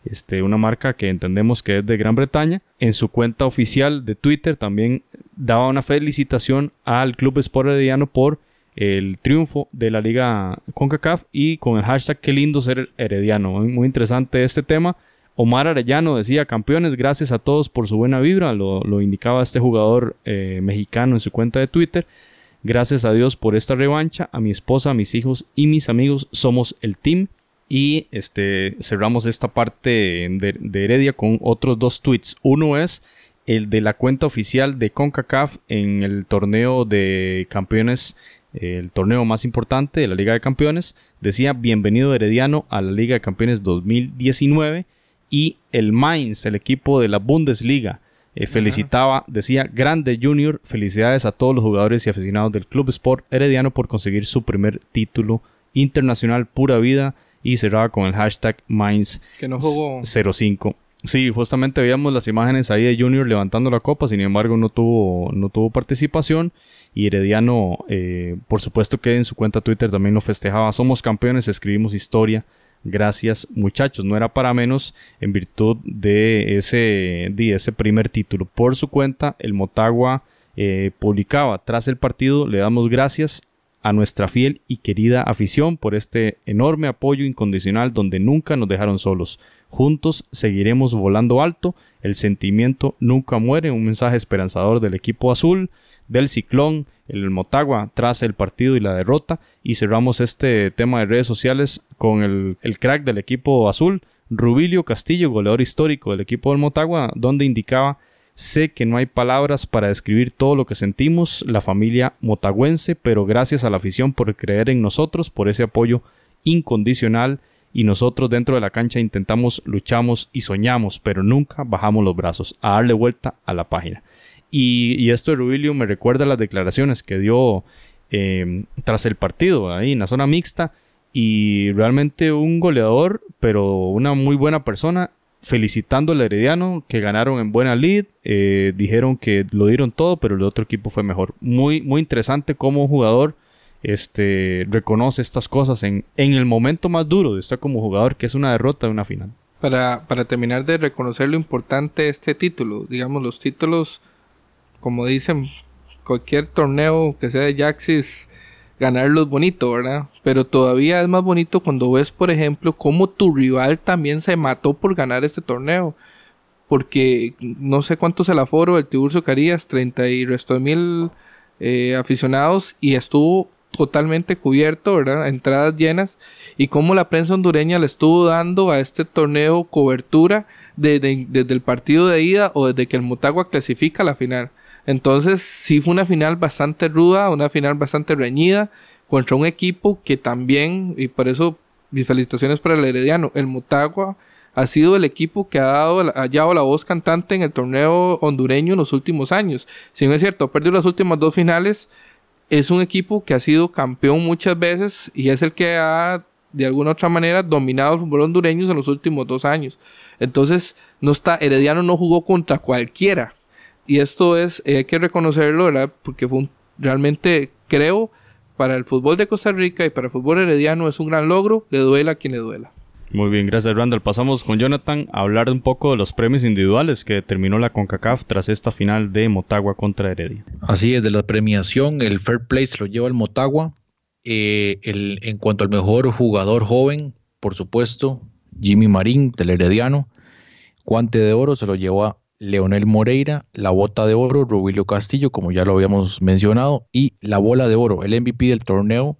este, una marca que entendemos que es de Gran Bretaña, en su cuenta oficial de Twitter también daba una felicitación al Club Sport Herediano por el triunfo de la Liga CONCACAF y con el hashtag qué lindo ser herediano. Muy interesante este tema. Omar Arellano decía, campeones, gracias a todos por su buena vibra, lo, indicaba este jugador eh, mexicano en su cuenta de Twitter. Gracias a Dios por esta revancha, a mi esposa, a mis hijos y mis amigos, somos el team. Y este, cerramos esta parte de, de Heredia con otros dos tweets. Uno es el de la cuenta oficial de CONCACAF en el torneo de campeones, el torneo más importante de la Liga de Campeones. Decía, bienvenido Herediano a la Liga de Campeones 2019 y el Mainz, el equipo de la Bundesliga, eh, felicitaba, decía, grande Junior, felicidades a todos los jugadores y aficionados del Club Sport Herediano por conseguir su primer título internacional pura vida y cerraba con el hashtag Mainz que no jugó 05. Sí, justamente veíamos las imágenes ahí de Junior levantando la copa, sin embargo no tuvo, no tuvo participación. Y Herediano, eh, por supuesto que en su cuenta Twitter también lo festejaba, somos campeones, escribimos historia, Gracias muchachos, no era para menos en virtud de ese, de ese primer título. Por su cuenta, el Motagua eh, publicaba tras el partido, le damos gracias a nuestra fiel y querida afición por este enorme apoyo incondicional donde nunca nos dejaron solos. Juntos seguiremos volando alto, el sentimiento nunca muere, un mensaje esperanzador del equipo azul, del ciclón, el Motagua tras el partido y la derrota. Y cerramos este tema de redes sociales con el, crack del equipo azul, Rubilio Castillo, goleador histórico del equipo del Motagua, donde indicaba Sé que no hay palabras para describir todo lo que sentimos, la familia motagüense, pero gracias a la afición por creer en nosotros, por ese apoyo incondicional y nosotros dentro de la cancha intentamos, luchamos y soñamos, pero nunca bajamos los brazos a darle vuelta a la página. Y, esto de Rubilio me recuerda las declaraciones que dio em, tras el partido, ahí en la zona mixta. Y realmente un goleador, pero una muy buena persona, felicitando al Herediano, que ganaron en buena lead. Eh, dijeron que lo dieron todo, pero el otro equipo fue mejor. Muy, muy interesante cómo un jugador este, reconoce estas cosas en, en el momento más duro de estar como jugador, que es una derrota de una final. Para, para terminar de reconocer lo importante de este título, digamos, los títulos como dicen, cualquier torneo que sea de Jaxis, ganarlo es bonito, ¿verdad? Pero todavía es más bonito cuando ves, por ejemplo, cómo tu rival también se mató por ganar este torneo. Porque no sé cuánto es el aforo del Tiburcio Carías, 30 y resto de mil eh, aficionados, y estuvo totalmente cubierto, ¿verdad? Entradas llenas. Y cómo la prensa hondureña le estuvo dando a este torneo cobertura desde, desde el partido de ida o desde que el Motagua clasifica a la final. Entonces sí fue una final bastante ruda, una final bastante reñida contra un equipo que también, y por eso mis felicitaciones para el Herediano, el Motagua ha sido el equipo que ha dado, ha llevado la voz cantante en el torneo hondureño en los últimos años. Si no es cierto, ha perdido las últimas dos finales, es un equipo que ha sido campeón muchas veces y es el que ha de alguna otra manera dominado el fútbol hondureño en los últimos dos años. Entonces, no está, Herediano no jugó contra cualquiera. Y esto es, eh, hay que reconocerlo, ¿verdad? Porque fue un, realmente, creo, para el fútbol de Costa Rica y para el fútbol herediano es un gran logro, le duela a quien le duela. Muy bien, gracias Randall. Pasamos con Jonathan a hablar un poco de los premios individuales que terminó la CONCACAF tras esta final de Motagua contra Heredia. Así es, de la premiación, el Fair Play se lo lleva el Motagua. Eh, el, en cuanto al mejor jugador joven, por supuesto, Jimmy Marín del Herediano. Guante de oro se lo llevó Leonel Moreira, la bota de oro, Rubilio Castillo, como ya lo habíamos mencionado, y la bola de oro, el MVP del torneo,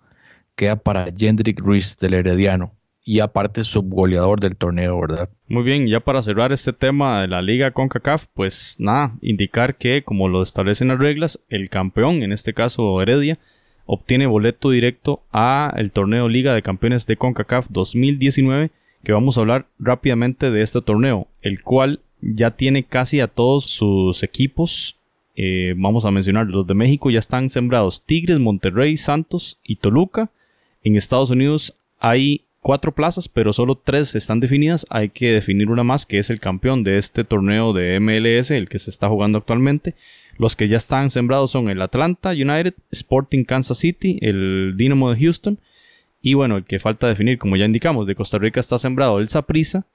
queda para Jendrik Ruiz del Herediano. Y aparte subgoleador del torneo, ¿verdad? Muy bien, ya para cerrar este tema de la liga CONCACAF, pues nada, indicar que como lo establecen las reglas, el campeón, en este caso Heredia, obtiene boleto directo a el torneo Liga de Campeones de CONCACAF 2019, que vamos a hablar rápidamente de este torneo, el cual ya tiene casi a todos sus equipos. Eh, vamos a mencionar los de México ya están sembrados Tigres, Monterrey, Santos y Toluca. En Estados Unidos hay cuatro plazas, pero solo tres están definidas. Hay que definir una más, que es el campeón de este torneo de MLS, el que se está jugando actualmente. Los que ya están sembrados son el Atlanta United, Sporting Kansas City, el Dynamo de Houston. Y bueno, el que falta definir, como ya indicamos, de Costa Rica está sembrado el Saprissa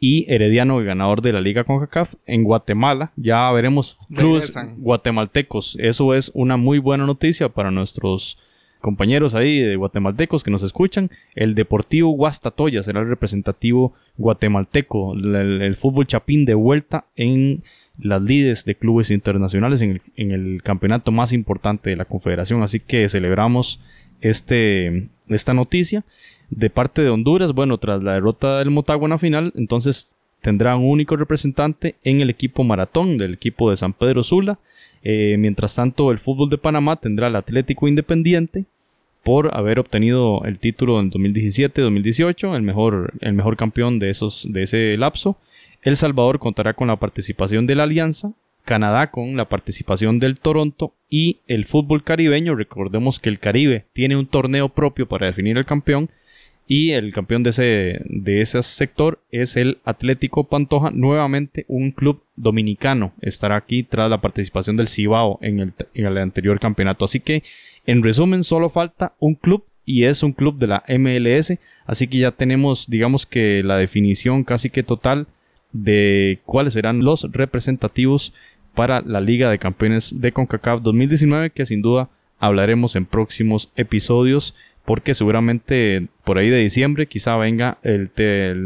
y Herediano, el ganador de la Liga CONCACAF. En Guatemala ya veremos clubes guatemaltecos. Eso es una muy buena noticia para nuestros compañeros ahí de guatemaltecos que nos escuchan, el Deportivo Guastatoya será el representativo guatemalteco, el, fútbol chapín de vuelta en las lides de clubes internacionales en el, campeonato más importante de la confederación, así que celebramos este, esta noticia. De parte de Honduras, bueno, tras la derrota del Motagua en la final, entonces tendrá un único representante en el equipo maratón del equipo de San Pedro Sula. Eh, mientras tanto, el fútbol de Panamá tendrá el Atlético Independiente por haber obtenido el título en 2017-2018, el mejor, el mejor campeón de, esos, de ese lapso. El Salvador contará con la participación de la Alianza, Canadá con la participación del Toronto y el fútbol caribeño. Recordemos que el Caribe tiene un torneo propio para definir el campeón y el campeón de ese, de ese sector es el Atlético Pantoja, nuevamente un club dominicano. Estará aquí tras la participación del Cibao en el, en el anterior campeonato. Así que, en resumen, solo falta un club y es un club de la MLS. Así que ya tenemos, digamos que la definición casi que total de cuáles serán los representativos para la Liga de Campeones de CONCACAF 2019, que sin duda hablaremos en próximos episodios porque seguramente por ahí de diciembre quizá venga el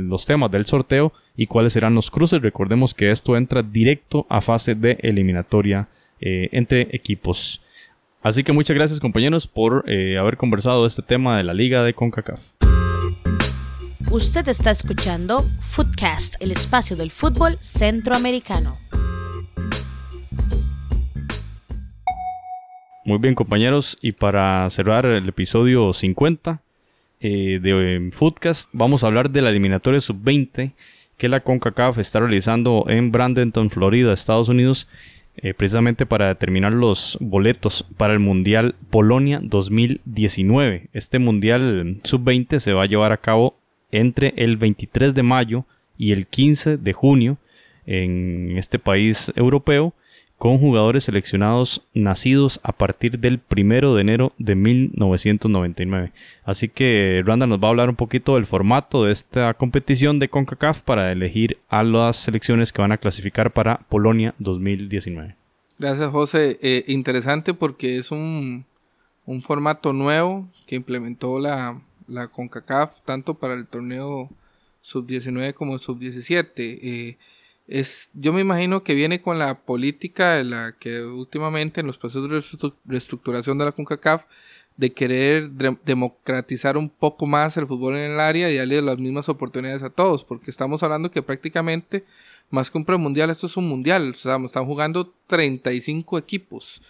los temas del sorteo y cuáles serán los cruces. Recordemos que esto entra directo a fase de eliminatoria eh, entre equipos. Así que muchas gracias compañeros por eh, haber conversado este tema de la liga de CONCACAF. Usted está escuchando Footcast, el espacio del fútbol centroamericano. Muy bien compañeros, y para cerrar el episodio 50 eh, de Foodcast, vamos a hablar de la eliminatoria sub-20 que la CONCACAF está realizando en Bradenton, Florida, Estados Unidos, eh, precisamente para determinar los boletos para el Mundial Polonia 2019. Este Mundial sub-20 se va a llevar a cabo entre el 23 de mayo y el 15 de junio en este país europeo con jugadores seleccionados nacidos a partir del 1 de enero de 1999. Así que Randa nos va a hablar un poquito del formato de esta competición de CONCACAF para elegir a las selecciones que van a clasificar para Polonia 2019. Gracias José. Eh, interesante porque es un, formato nuevo que implementó la, la CONCACAF tanto para el torneo sub-19 como sub-17. Eh, es, yo me imagino que viene con la política de la que últimamente en los procesos de reestructuración de la CONCACAF de querer democratizar un poco más el fútbol en el área y darle las mismas oportunidades a todos, porque estamos hablando que prácticamente más que un premundial, esto es un mundial, o están jugando 35 equipos.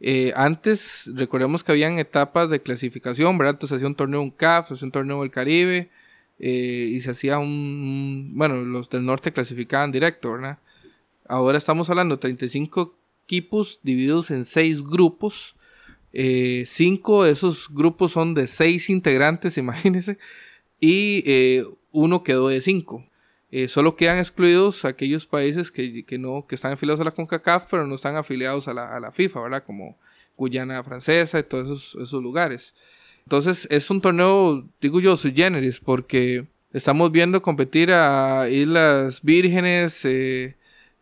Eh, antes, recordemos que habían etapas de clasificación, ¿verdad? Entonces hacía un torneo un CAF, hacía un torneo del Caribe, eh, y se hacía un, bueno, los del norte clasificaban directo, ¿verdad? Ahora estamos hablando de 35 equipos divididos en 6 grupos. Eh, cinco de esos grupos son de 6 integrantes, (laughs) imagínense, y eh, uno quedó de 5. solo quedan excluidos aquellos países que, que, no, que están afiliados a la CONCACAF, pero no están afiliados a la, a la FIFA, ¿verdad? Como Guyana Francesa y todos esos, esos lugares. Entonces es un torneo, digo yo, sui generis, porque estamos viendo competir a Islas Vírgenes, eh,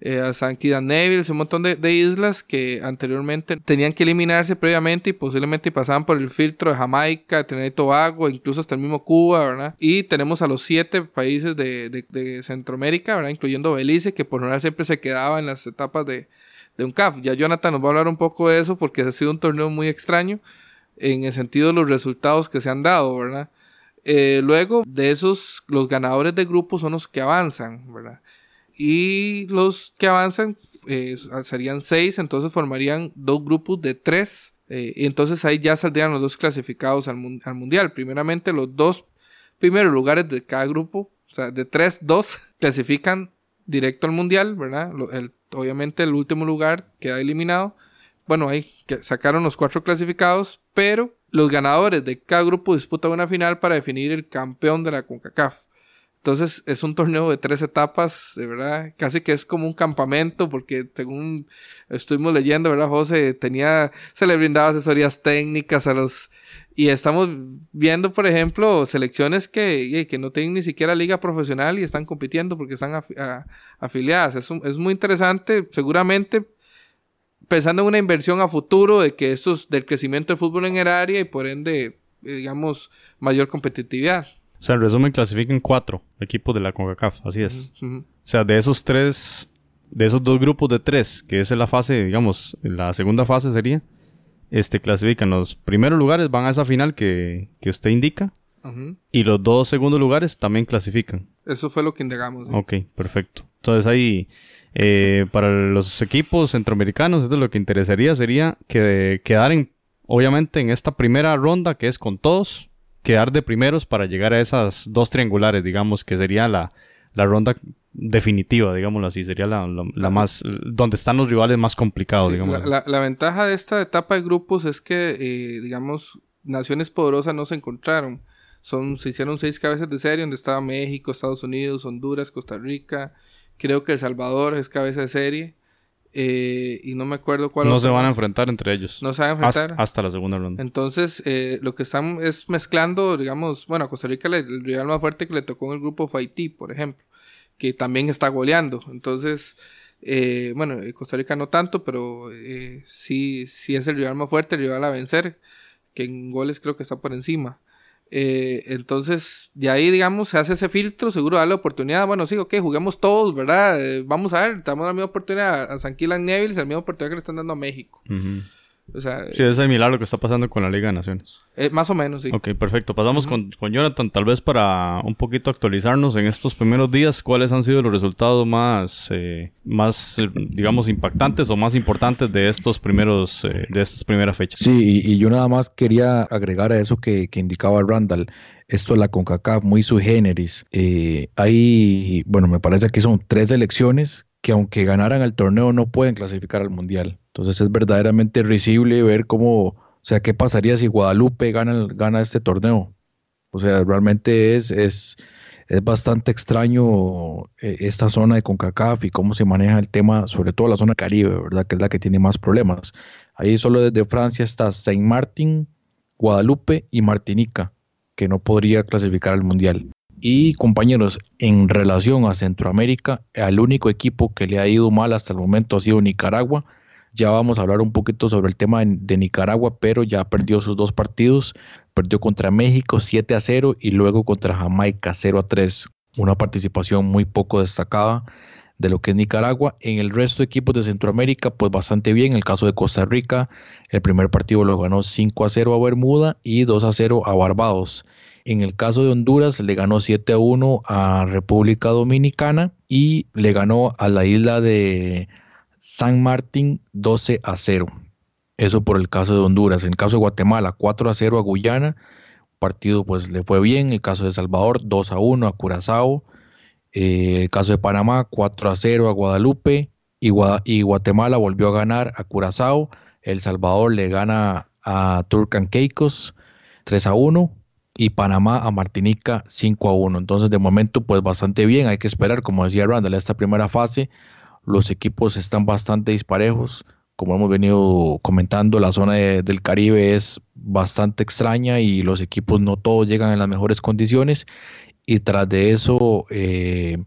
eh, a San Kitts Neville, un montón de, islas que anteriormente tenían que eliminarse previamente y posiblemente pasaban por el filtro de Jamaica, Trinidad y Tobago, incluso hasta el mismo Cuba, ¿verdad? Y tenemos a los siete países de, de, Centroamérica, ¿verdad? Incluyendo Belice, que por lo general siempre se quedaba en las etapas de, de un CAF. Ya Jonathan nos va a hablar un poco de eso porque ha sido un torneo muy extraño en el sentido de los resultados que se han dado, ¿verdad? Eh, luego de esos, los ganadores de grupo son los que avanzan, ¿verdad? Y los que avanzan eh, serían seis, entonces formarían dos grupos de tres. Eh, y entonces ahí ya saldrían los dos clasificados al, al Mundial. Primeramente, los dos primeros lugares de cada grupo, o sea, de tres, dos (laughs) clasifican directo al Mundial, ¿verdad? Obviamente el último lugar queda eliminado. Bueno, ahí sacaron los cuatro clasificados, pero los ganadores de cada grupo disputan una final para definir el campeón de la CONCACAF. Entonces es un torneo de tres etapas, de verdad, casi que es como un campamento, porque según estuvimos leyendo, ¿verdad, José? Tenía, se le brindaba asesorías técnicas a los... Y estamos viendo, por ejemplo, selecciones que, que no tienen ni siquiera liga profesional y están compitiendo porque están afiliadas. Es, es muy interesante, seguramente pensando en una inversión a futuro de que esto es del crecimiento del fútbol en el área y por ende, digamos, mayor competitividad. O sea, en resumen, clasifican cuatro equipos de la CONCACAF, así es. O sea, de esos tres, de esos dos grupos de tres, que es la fase, digamos, la segunda fase sería, este, clasifican los primeros lugares, van a esa final que, que usted indica, y los dos segundos lugares también clasifican. Eso fue lo que indagamos. Ok, perfecto. Entonces ahí, eh, para los equipos centroamericanos, esto lo que interesaría sería que quedaran, obviamente, en esta primera ronda, que es con todos, quedar de primeros para llegar a esas dos triangulares, digamos, que sería la, la ronda definitiva, digámoslo así, sería la, la, más, donde están los rivales más complicados, digamos. La, la, ventaja de esta etapa de grupos es que, eh, digamos, naciones poderosas no se encontraron. Son, se hicieron seis cabezas de serie donde estaba México, Estados Unidos, Honduras, Costa Rica, creo que El Salvador es cabeza de serie. Eh, y no me acuerdo cuál No se van a enfrentar entre ellos. No se van a enfrentar. Hasta, la segunda ronda. Entonces, eh, lo que están es mezclando, digamos, bueno, a Costa Rica el rival más fuerte que le tocó en el grupo fue Haití, por ejemplo, que también está goleando. Entonces, eh, bueno, Costa Rica no tanto, pero sí, sí es el rival más fuerte, el rival a vencer, que en goles creo que está por encima. Eh, entonces, de ahí, digamos, se hace ese filtro, seguro da la oportunidad. Bueno, sí, ok, juguemos todos, ¿verdad? Eh, vamos a ver, damos la misma oportunidad a San Killan Neville, la misma oportunidad que le están dando a México. O sea, sí, es similar a lo que está pasando con la Liga de Naciones. Eh, más o menos, sí. Ok, perfecto. Pasamos con, con, Jonathan, tal vez para un poquito actualizarnos en estos primeros días, cuáles han sido los resultados más, eh, más eh, digamos, impactantes o más importantes de estos primeros, de estas primeras fechas. Sí, y, yo nada más quería agregar a eso que, que indicaba Randall esto es la CONCACAF muy sui generis. hay, bueno, me parece que son tres elecciones que aunque ganaran el torneo no pueden clasificar al Mundial. Entonces es verdaderamente risible ver cómo, o sea, qué pasaría si Guadalupe gana, gana este torneo. O sea, realmente es, es, es bastante extraño eh, esta zona de CONCACAF y cómo se maneja el tema, sobre todo la zona Caribe, ¿verdad? Que es la que tiene más problemas. Ahí solo desde Francia está Saint Martin, Guadalupe y Martinica, que no podría clasificar al Mundial. Y compañeros, en relación a Centroamérica, el único equipo que le ha ido mal hasta el momento ha sido Nicaragua. Ya vamos a hablar un poquito sobre el tema de Nicaragua, pero ya perdió sus dos partidos. Perdió contra México 7 a 0 y luego contra Jamaica 0 a 3. Una participación muy poco destacada de lo que es Nicaragua. En el resto de equipos de Centroamérica, pues bastante bien. En el caso de Costa Rica, el primer partido lo ganó 5 a 0 a Bermuda y 2 a 0 a Barbados. En el caso de Honduras le ganó 7 a 1 a República Dominicana y le ganó a la isla de San Martín 12 a 0. Eso por el caso de Honduras. En el caso de Guatemala 4 a 0 a Guyana. Partido pues le fue bien. El caso de Salvador 2 a 1 a Curazao. Eh, el caso de Panamá 4 a 0 a Guadalupe. Y, y Guatemala volvió a ganar a Curazao. El Salvador le gana a Turcan Caicos 3 a 1 y Panamá a Martinica 5 a 1. Entonces, de momento, pues bastante bien. Hay que esperar, como decía Randall, esta primera fase. Los equipos están bastante disparejos. Como hemos venido comentando, la zona del Caribe es bastante extraña y los equipos no todos llegan en las mejores condiciones. Y tras de eso, eh,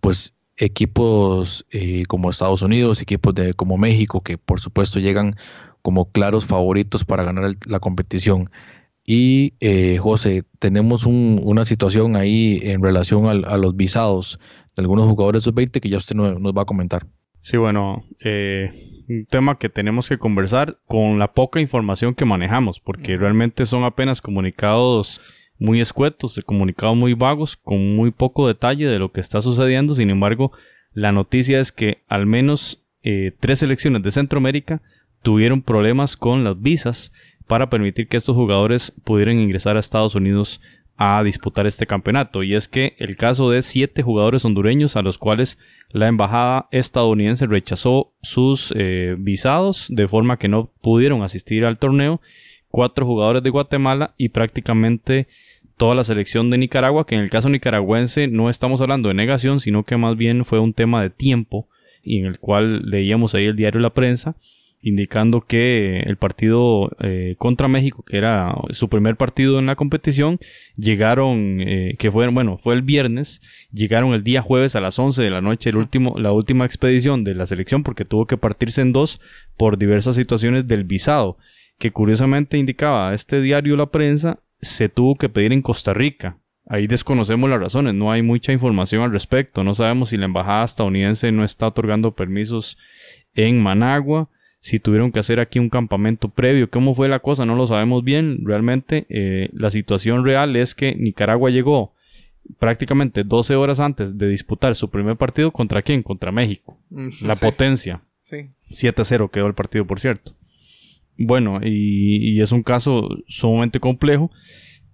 pues equipos eh, como Estados Unidos, equipos de, como México, que por supuesto llegan como claros favoritos para ganar la competición. Y eh, José, tenemos una situación ahí en relación a los visados de algunos jugadores sub-20 que ya usted nos, va a comentar. Sí, bueno, eh, un tema que tenemos que conversar con la poca información que manejamos, porque realmente son apenas comunicados muy escuetos, comunicados muy vagos, con muy poco detalle de lo que está sucediendo. Sin embargo, la noticia es que al menos eh, tres selecciones de Centroamérica tuvieron problemas con las visas para permitir que estos jugadores pudieran ingresar a Estados Unidos a disputar este campeonato. Y es que el caso de siete jugadores hondureños a los cuales la embajada estadounidense rechazó sus eh, visados de forma que no pudieron asistir al torneo. Cuatro jugadores de Guatemala y prácticamente toda la selección de Nicaragua, que en el caso nicaragüense no estamos hablando de negación, sino que más bien fue un tema de tiempo y en el cual leíamos ahí el diario La Prensa indicando que el partido eh, contra México, que era su primer partido en la competición, llegaron, eh, que fue, bueno, fue el viernes, llegaron el día jueves a las 11 de la noche, el último, la última expedición de la selección, porque tuvo que partirse en dos por diversas situaciones del visado, que curiosamente indicaba este diario La Prensa, se tuvo que pedir en Costa Rica. Ahí desconocemos las razones, no hay mucha información al respecto, no sabemos si la embajada estadounidense no está otorgando permisos en Managua, si tuvieron que hacer aquí un campamento previo, cómo fue la cosa, no lo sabemos bien. Realmente eh, la situación real es que Nicaragua llegó prácticamente 12 horas antes de disputar su primer partido contra quién, contra México. Mm, la potencia. Sí. 7-0 quedó el partido, por cierto. Bueno, y, es un caso sumamente complejo.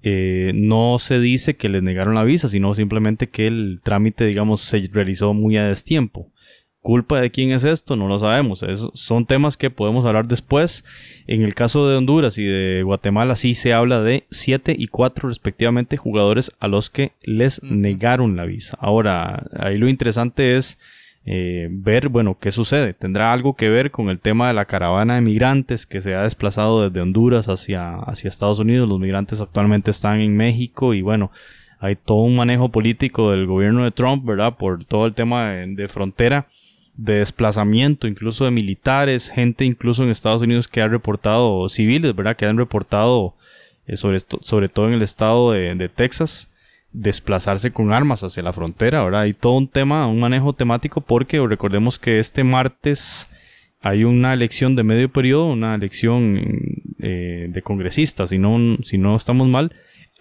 Eh, no se dice que les negaron la visa, sino simplemente que el trámite, digamos, se realizó muy a destiempo. ¿Culpa de quién es esto? No lo sabemos. son temas que podemos hablar después. En el caso de Honduras y de Guatemala sí se habla de 7 y 4 respectivamente jugadores a los que les negaron la visa. Ahora, ahí lo interesante es eh, ver, bueno, qué sucede. ¿Tendrá algo que ver con el tema de la caravana de migrantes que se ha desplazado desde Honduras hacia, hacia Estados Unidos? Los migrantes actualmente están en México y bueno, hay todo un manejo político del gobierno de Trump, ¿verdad? Por todo el tema de frontera de desplazamiento, incluso de militares, gente incluso en Estados Unidos que ha reportado, civiles, ¿verdad? Que han reportado, eh, sobre, sobre todo en el estado de, Texas, desplazarse con armas hacia la frontera, ¿verdad? Hay todo un tema, un manejo temático porque recordemos que este martes hay una elección de medio periodo, una elección eh, de congresistas, si no, si no estamos mal,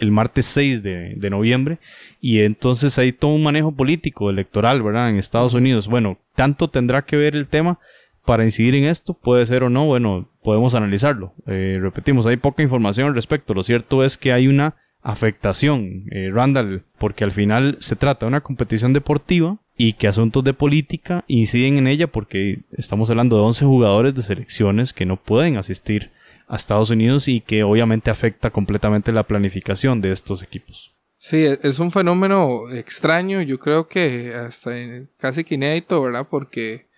el martes 6 de, noviembre y entonces hay todo un manejo político electoral, ¿verdad? En Estados Unidos. Bueno, tanto tendrá que ver el tema para incidir en esto, puede ser o no, bueno, podemos analizarlo. Eh, repetimos, hay poca información al respecto. Lo cierto es que hay una afectación, eh, Randall, porque al final se trata de una competición deportiva y que asuntos de política inciden en ella porque estamos hablando de 11 jugadores de selecciones que no pueden asistir a Estados Unidos y que obviamente afecta completamente la planificación de estos equipos. Sí, e-, es un fenómeno extraño, yo creo que hasta casi que inédito, ¿verdad? Porque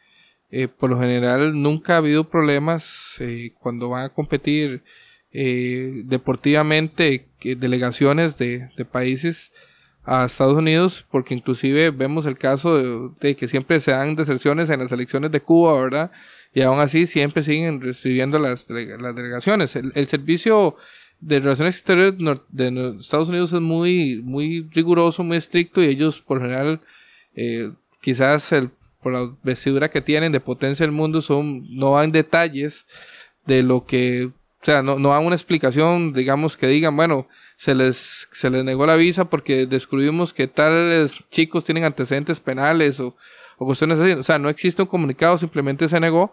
eh, por lo general nunca ha habido problemas eh, cuando van a competir eh, deportivamente delegaciones de, de, países a Estados Unidos, porque inclusive vemos el caso de, que siempre se dan deserciones en las elecciones de Cuba, ¿verdad? y aún así siempre siguen recibiendo las, las delegaciones. El, servicio de relaciones exteriores de Estados Unidos es muy, muy riguroso, muy estricto y ellos por general, eh, quizás el, por la vestidura que tienen de potencia del mundo, son, no dan detalles de lo que, o sea, no, no dan una explicación, digamos, que digan, bueno, se les, se les negó la visa porque descubrimos que tales chicos tienen antecedentes penales o o cuestiones así. O sea, no existe un comunicado, simplemente se negó.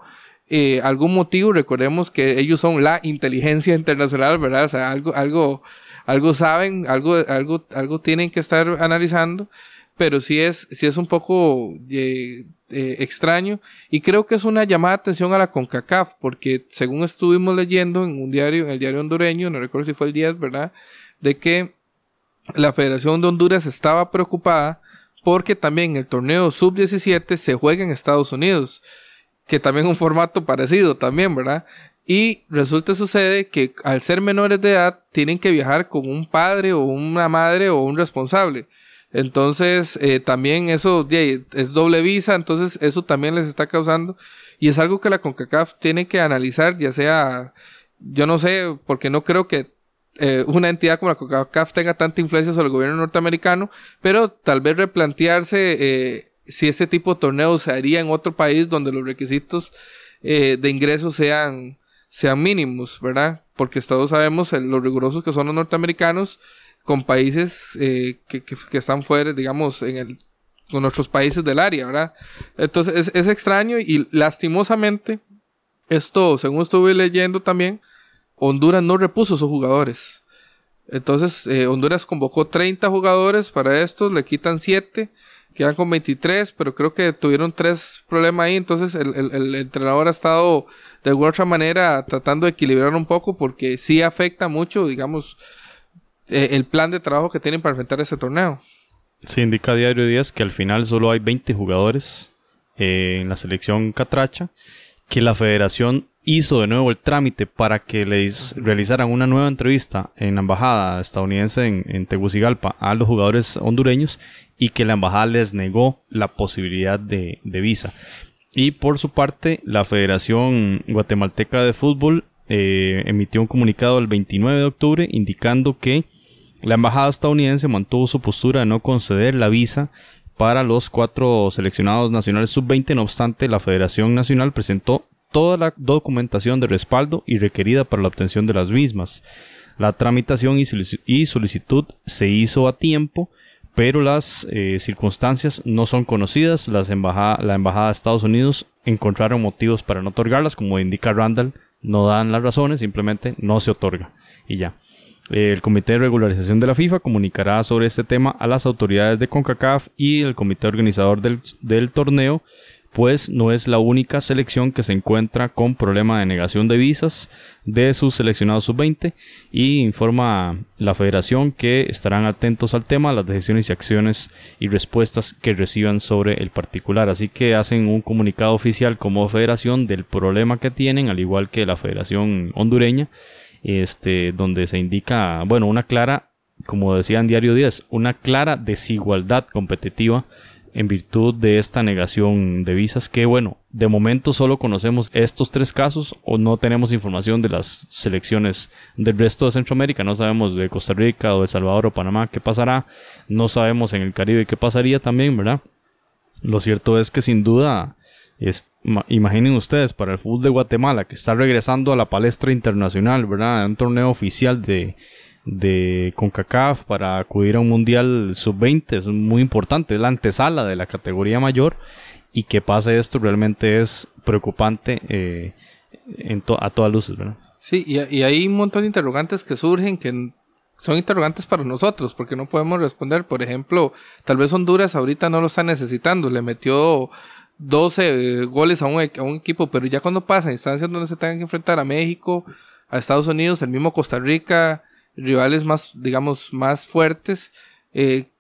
Eh, algún motivo, recordemos que ellos son la inteligencia internacional, ¿verdad? O sea, algo, algo, algo saben, algo, algo, algo tienen que estar analizando, pero sí es, sí es un poco eh, eh, extraño y creo que es una llamada de atención a la CONCACAF, porque según estuvimos leyendo en un diario, en el diario hondureño, no recuerdo si fue el 10, ¿verdad? De que la Federación de Honduras estaba preocupada porque también el torneo sub-17 se juega en Estados Unidos, que también un formato parecido también, ¿verdad? Y resulta sucede que al ser menores de edad tienen que viajar con un padre o una madre o un responsable. Entonces, eh, también eso es doble visa, entonces eso también les está causando. Y es algo que la CONCACAF tiene que analizar, ya sea, yo no sé, porque no creo que eh, una entidad como la CONCACAF tenga tanta influencia sobre el gobierno norteamericano, pero tal vez replantearse eh, si ese tipo de torneos se haría en otro país donde los requisitos eh, de ingresos sean, sean mínimos, ¿verdad? Porque todos sabemos lo rigurosos que son los norteamericanos con países que, que, están fuera, digamos, en el, con nuestros países del área, ¿verdad? Entonces es, es extraño y lastimosamente Esto, según estuve leyendo también, Honduras no repuso sus jugadores. Entonces, eh, Honduras convocó 30 jugadores para estos, le quitan 7, quedan con 23, pero creo que tuvieron tres problemas ahí. Entonces, el, entrenador ha estado de alguna otra manera tratando de equilibrar un poco porque sí afecta mucho, digamos, eh, el plan de trabajo que tienen para enfrentar ese torneo. Se indica a Diario Díaz que al final solo hay 20 jugadores eh, en la selección catracha, que la federación hizo de nuevo el trámite para que les realizaran una nueva entrevista en la embajada estadounidense en, Tegucigalpa a los jugadores hondureños y que la embajada les negó la posibilidad de, visa. Y por su parte, la Federación Guatemalteca de Fútbol eh, emitió un comunicado el 29 de octubre indicando que la embajada estadounidense mantuvo su postura de no conceder la visa para los cuatro seleccionados nacionales sub-20. No obstante, la Federación Nacional presentó toda la documentación de respaldo y requerida para la obtención de las mismas. La tramitación y solicitud se hizo a tiempo, pero las eh, circunstancias no son conocidas. Las la Embajada de Estados Unidos encontraron motivos para no otorgarlas, como indica Randall, no dan las razones, simplemente no se otorga y ya. El Comité de Regularización de la FIFA comunicará sobre este tema a las autoridades de CONCACAF y el comité organizador del, torneo, pues no es la única selección que se encuentra con problema de negación de visas de sus seleccionados sub-20 y informa la federación que estarán atentos al tema, las decisiones y acciones y respuestas que reciban sobre el particular. Así que hacen un comunicado oficial como federación del problema que tienen, al igual que la federación hondureña este, donde se indica, bueno, una clara, como decía en Diario 10, una clara desigualdad competitiva en virtud de esta negación de visas que bueno, de momento solo conocemos estos tres casos o no tenemos información de las selecciones del resto de Centroamérica, no sabemos de Costa Rica o de Salvador o Panamá qué pasará, no sabemos en el Caribe qué pasaría también, ¿verdad? Lo cierto es que sin duda imaginen ustedes, para el fútbol de Guatemala, que está regresando a la palestra internacional, ¿verdad? Un torneo oficial de, de CONCACAF para acudir a un mundial sub-20 es muy importante, es la antesala de la categoría mayor y que pase esto realmente es preocupante eh, en a todas luces, ¿verdad? Sí, y, y, hay un montón de interrogantes que surgen que son interrogantes para nosotros porque no podemos responder. Por ejemplo, tal vez Honduras ahorita no lo está necesitando, le metió 12 goles a un, a un, equipo, pero ya cuando pasa instancias donde se tengan que enfrentar a México, a Estados Unidos, el mismo Costa Rica, rivales más, digamos, más fuertes, eh,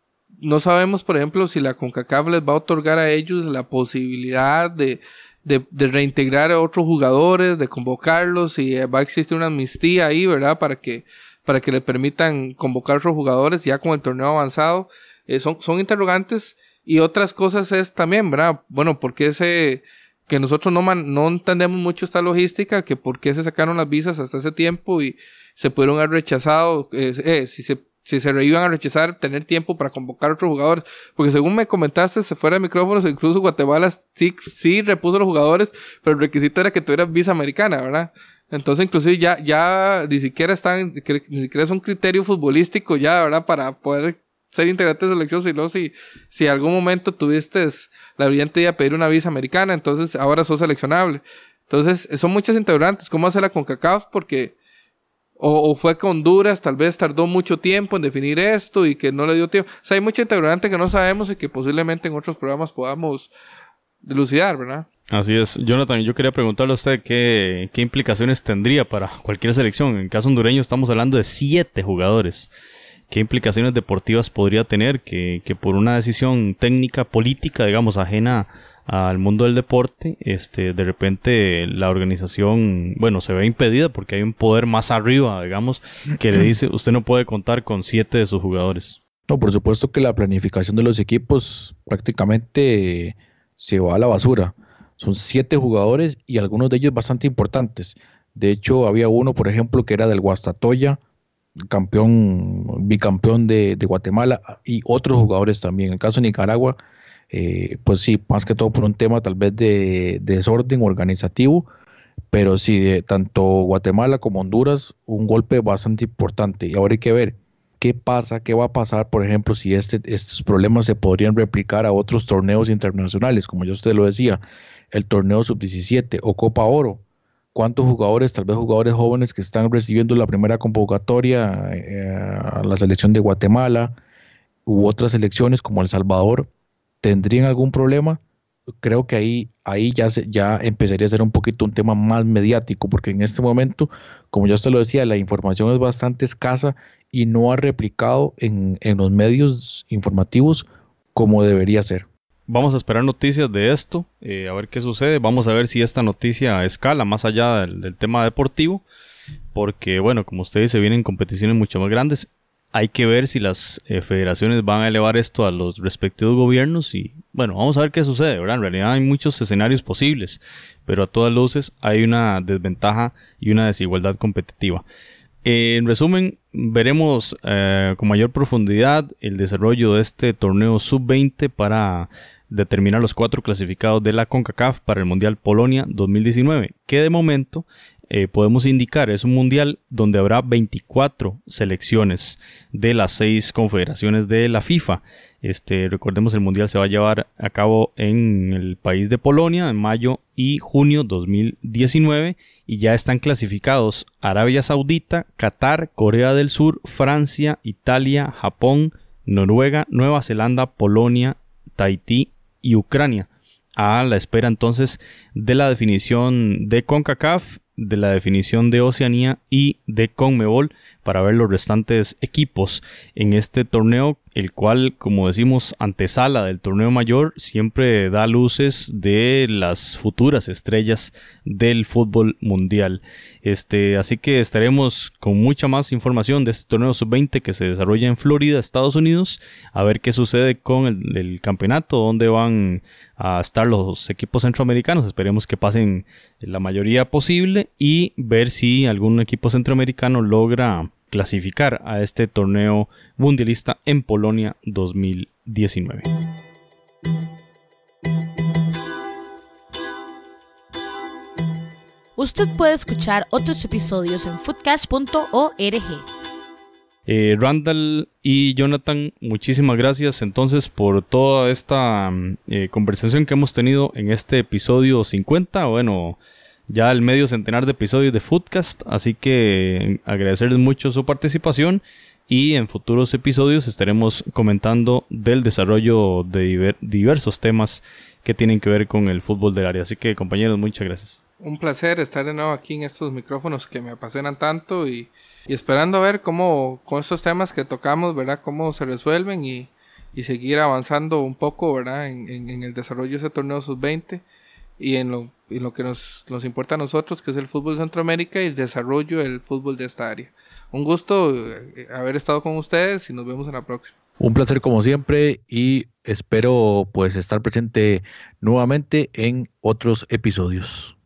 no sabemos, por ejemplo, si la CONCACAF les va a otorgar a ellos la posibilidad de, de, reintegrar a otros jugadores, de convocarlos, y va a existir una amnistía ahí, ¿verdad? Para que, para que le permitan convocar a otros jugadores ya con el torneo avanzado. Eh, son, son interrogantes y otras cosas es también, ¿verdad? Bueno, porque ese que nosotros no, no entendemos mucho esta logística, que por qué se sacaron las visas hasta ese tiempo y se pudieron haber rechazado, eh, eh, si se si se iban a rechazar, tener tiempo para convocar a otros jugadores. Porque según me comentaste, se fuera de micrófonos, incluso Guatemala sí, sí repuso los jugadores, pero el requisito era que tuvieran visa americana, ¿verdad? Entonces, inclusive ya, ya ni siquiera están, ni siquiera es un criterio futbolístico ya, ¿verdad? Para poder ser integrante de selección, sino si, si algún momento tuviste la brillante idea de pedir una visa americana, entonces ahora sos seleccionable. Entonces, son muchas interrogantes. ¿Cómo hacerla con CACAF? Porque, o, fue que Honduras tal vez tardó mucho tiempo en definir esto y que no le dio tiempo. O sea, hay mucha interrogante que no sabemos y que posiblemente en otros programas podamos dilucidar, ¿verdad? Así es. Jonathan, yo quería preguntarle a usted qué, qué implicaciones tendría para cualquier selección. En caso hondureño estamos hablando de siete jugadores qué implicaciones deportivas podría tener que, por una decisión técnica, política, digamos, ajena al mundo del deporte, este, de repente la organización, bueno, se ve impedida porque hay un poder más arriba, digamos, que le dice, (clears throat) usted no puede contar con siete de sus jugadores. No, por supuesto que la planificación de los equipos prácticamente se va a la basura. Son siete jugadores y algunos de ellos bastante importantes. De hecho, había uno, por ejemplo, que era del Guastatoya, campeón, bicampeón de, Guatemala y otros jugadores también. En el caso de Nicaragua, eh, pues sí, más que todo por un tema tal vez de, desorden organizativo, pero sí, de tanto Guatemala como Honduras, un golpe bastante importante. Y ahora hay que ver qué pasa, qué va a pasar, por ejemplo, si este, estos problemas se podrían replicar a otros torneos internacionales, como yo usted lo decía, el torneo sub-17 o Copa Oro cuántos jugadores, tal vez jugadores jóvenes que están recibiendo la primera convocatoria eh, a la selección de Guatemala u otras selecciones como El Salvador, tendrían algún problema, creo que ahí, ahí ya, ya empezaría a ser un poquito un tema más mediático, porque en este momento, como ya usted lo decía, la información es bastante escasa y no ha replicado en, en los medios informativos como debería ser. Vamos a esperar noticias de esto, eh, a ver qué sucede. Vamos a ver si esta noticia escala más allá del, tema deportivo, porque, bueno, como usted dice, vienen competiciones mucho más grandes. Hay que ver si las eh, federaciones van a elevar esto a los respectivos gobiernos y, bueno, vamos a ver qué sucede, ¿verdad? En realidad hay muchos escenarios posibles, pero a todas luces hay una desventaja y una desigualdad competitiva. Eh, en resumen, veremos con mayor profundidad el desarrollo de este torneo sub-20 para determinar los cuatro clasificados de la CONCACAF para el Mundial Polonia 2019, que de momento eh, podemos indicar es un mundial donde habrá 24 selecciones de las seis confederaciones de la FIFA. Este, recordemos el mundial se va a llevar a cabo en el país de Polonia en mayo y junio 2019 y ya están clasificados Arabia Saudita, Qatar, Corea del Sur, Francia, Italia, Japón, Noruega, Nueva Zelanda, Polonia, Tahití y Ucrania. A la espera entonces de la definición de CONCACAF, de la definición de Oceanía y de CONMEBOL para ver los restantes equipos en este torneo, el cual, como decimos, antesala del torneo mayor, siempre da luces de las futuras estrellas del fútbol mundial. Este, así que estaremos con mucha más información de este torneo sub-20 que se desarrolla en Florida, Estados Unidos, a ver qué sucede con el, el campeonato, dónde van a estar los equipos centroamericanos. Esperemos que pasen la mayoría posible y ver si algún equipo centroamericano logra clasificar a este torneo mundialista en Polonia 2019. Usted puede escuchar otros episodios en foodcast.org. Eh, Randall y Jonathan, muchísimas gracias entonces por toda esta mm, eh, conversación que hemos tenido en este episodio 50. Bueno, ya el medio centenar de episodios de Foodcast, así que agradecerles mucho su participación y en futuros episodios estaremos comentando del desarrollo de diversos temas que tienen que ver con el fútbol del área. Así que compañeros, muchas gracias. Un placer estar de nuevo aquí en estos micrófonos que me apasionan tanto y, esperando a ver cómo con estos temas que tocamos, ¿verdad? Cómo se resuelven y, seguir avanzando un poco, ¿verdad? En, en el desarrollo de ese torneo sub-20 y en lo, lo que nos, nos, importa a nosotros, que es el fútbol de Centroamérica y el desarrollo del fútbol de esta área. Un gusto eh, haber estado con ustedes y nos vemos en la próxima. Un placer como siempre y espero pues estar presente nuevamente en otros episodios.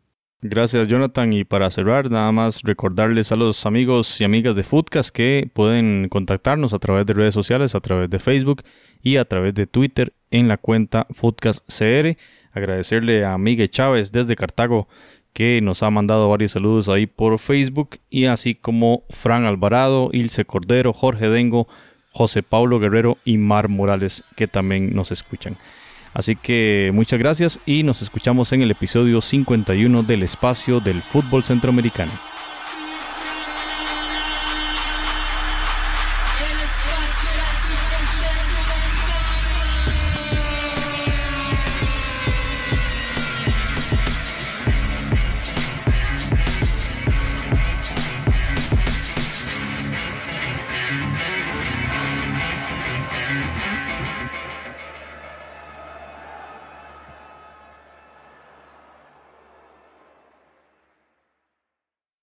Gracias Jonathan y para cerrar nada más recordarles a los amigos y amigas de Foodcast que pueden contactarnos a través de redes sociales, a través de Facebook y a través de Twitter en la cuenta FoodcastCR. Agradecerle a Miguel Chávez desde Cartago que nos ha mandado varios saludos ahí por Facebook y así como Fran Alvarado, Ilse Cordero, Jorge Dengo, José Paulo Guerrero y Mar Morales que también nos escuchan. Así que muchas gracias y nos escuchamos en el episodio 51 del espacio del fútbol centroamericano.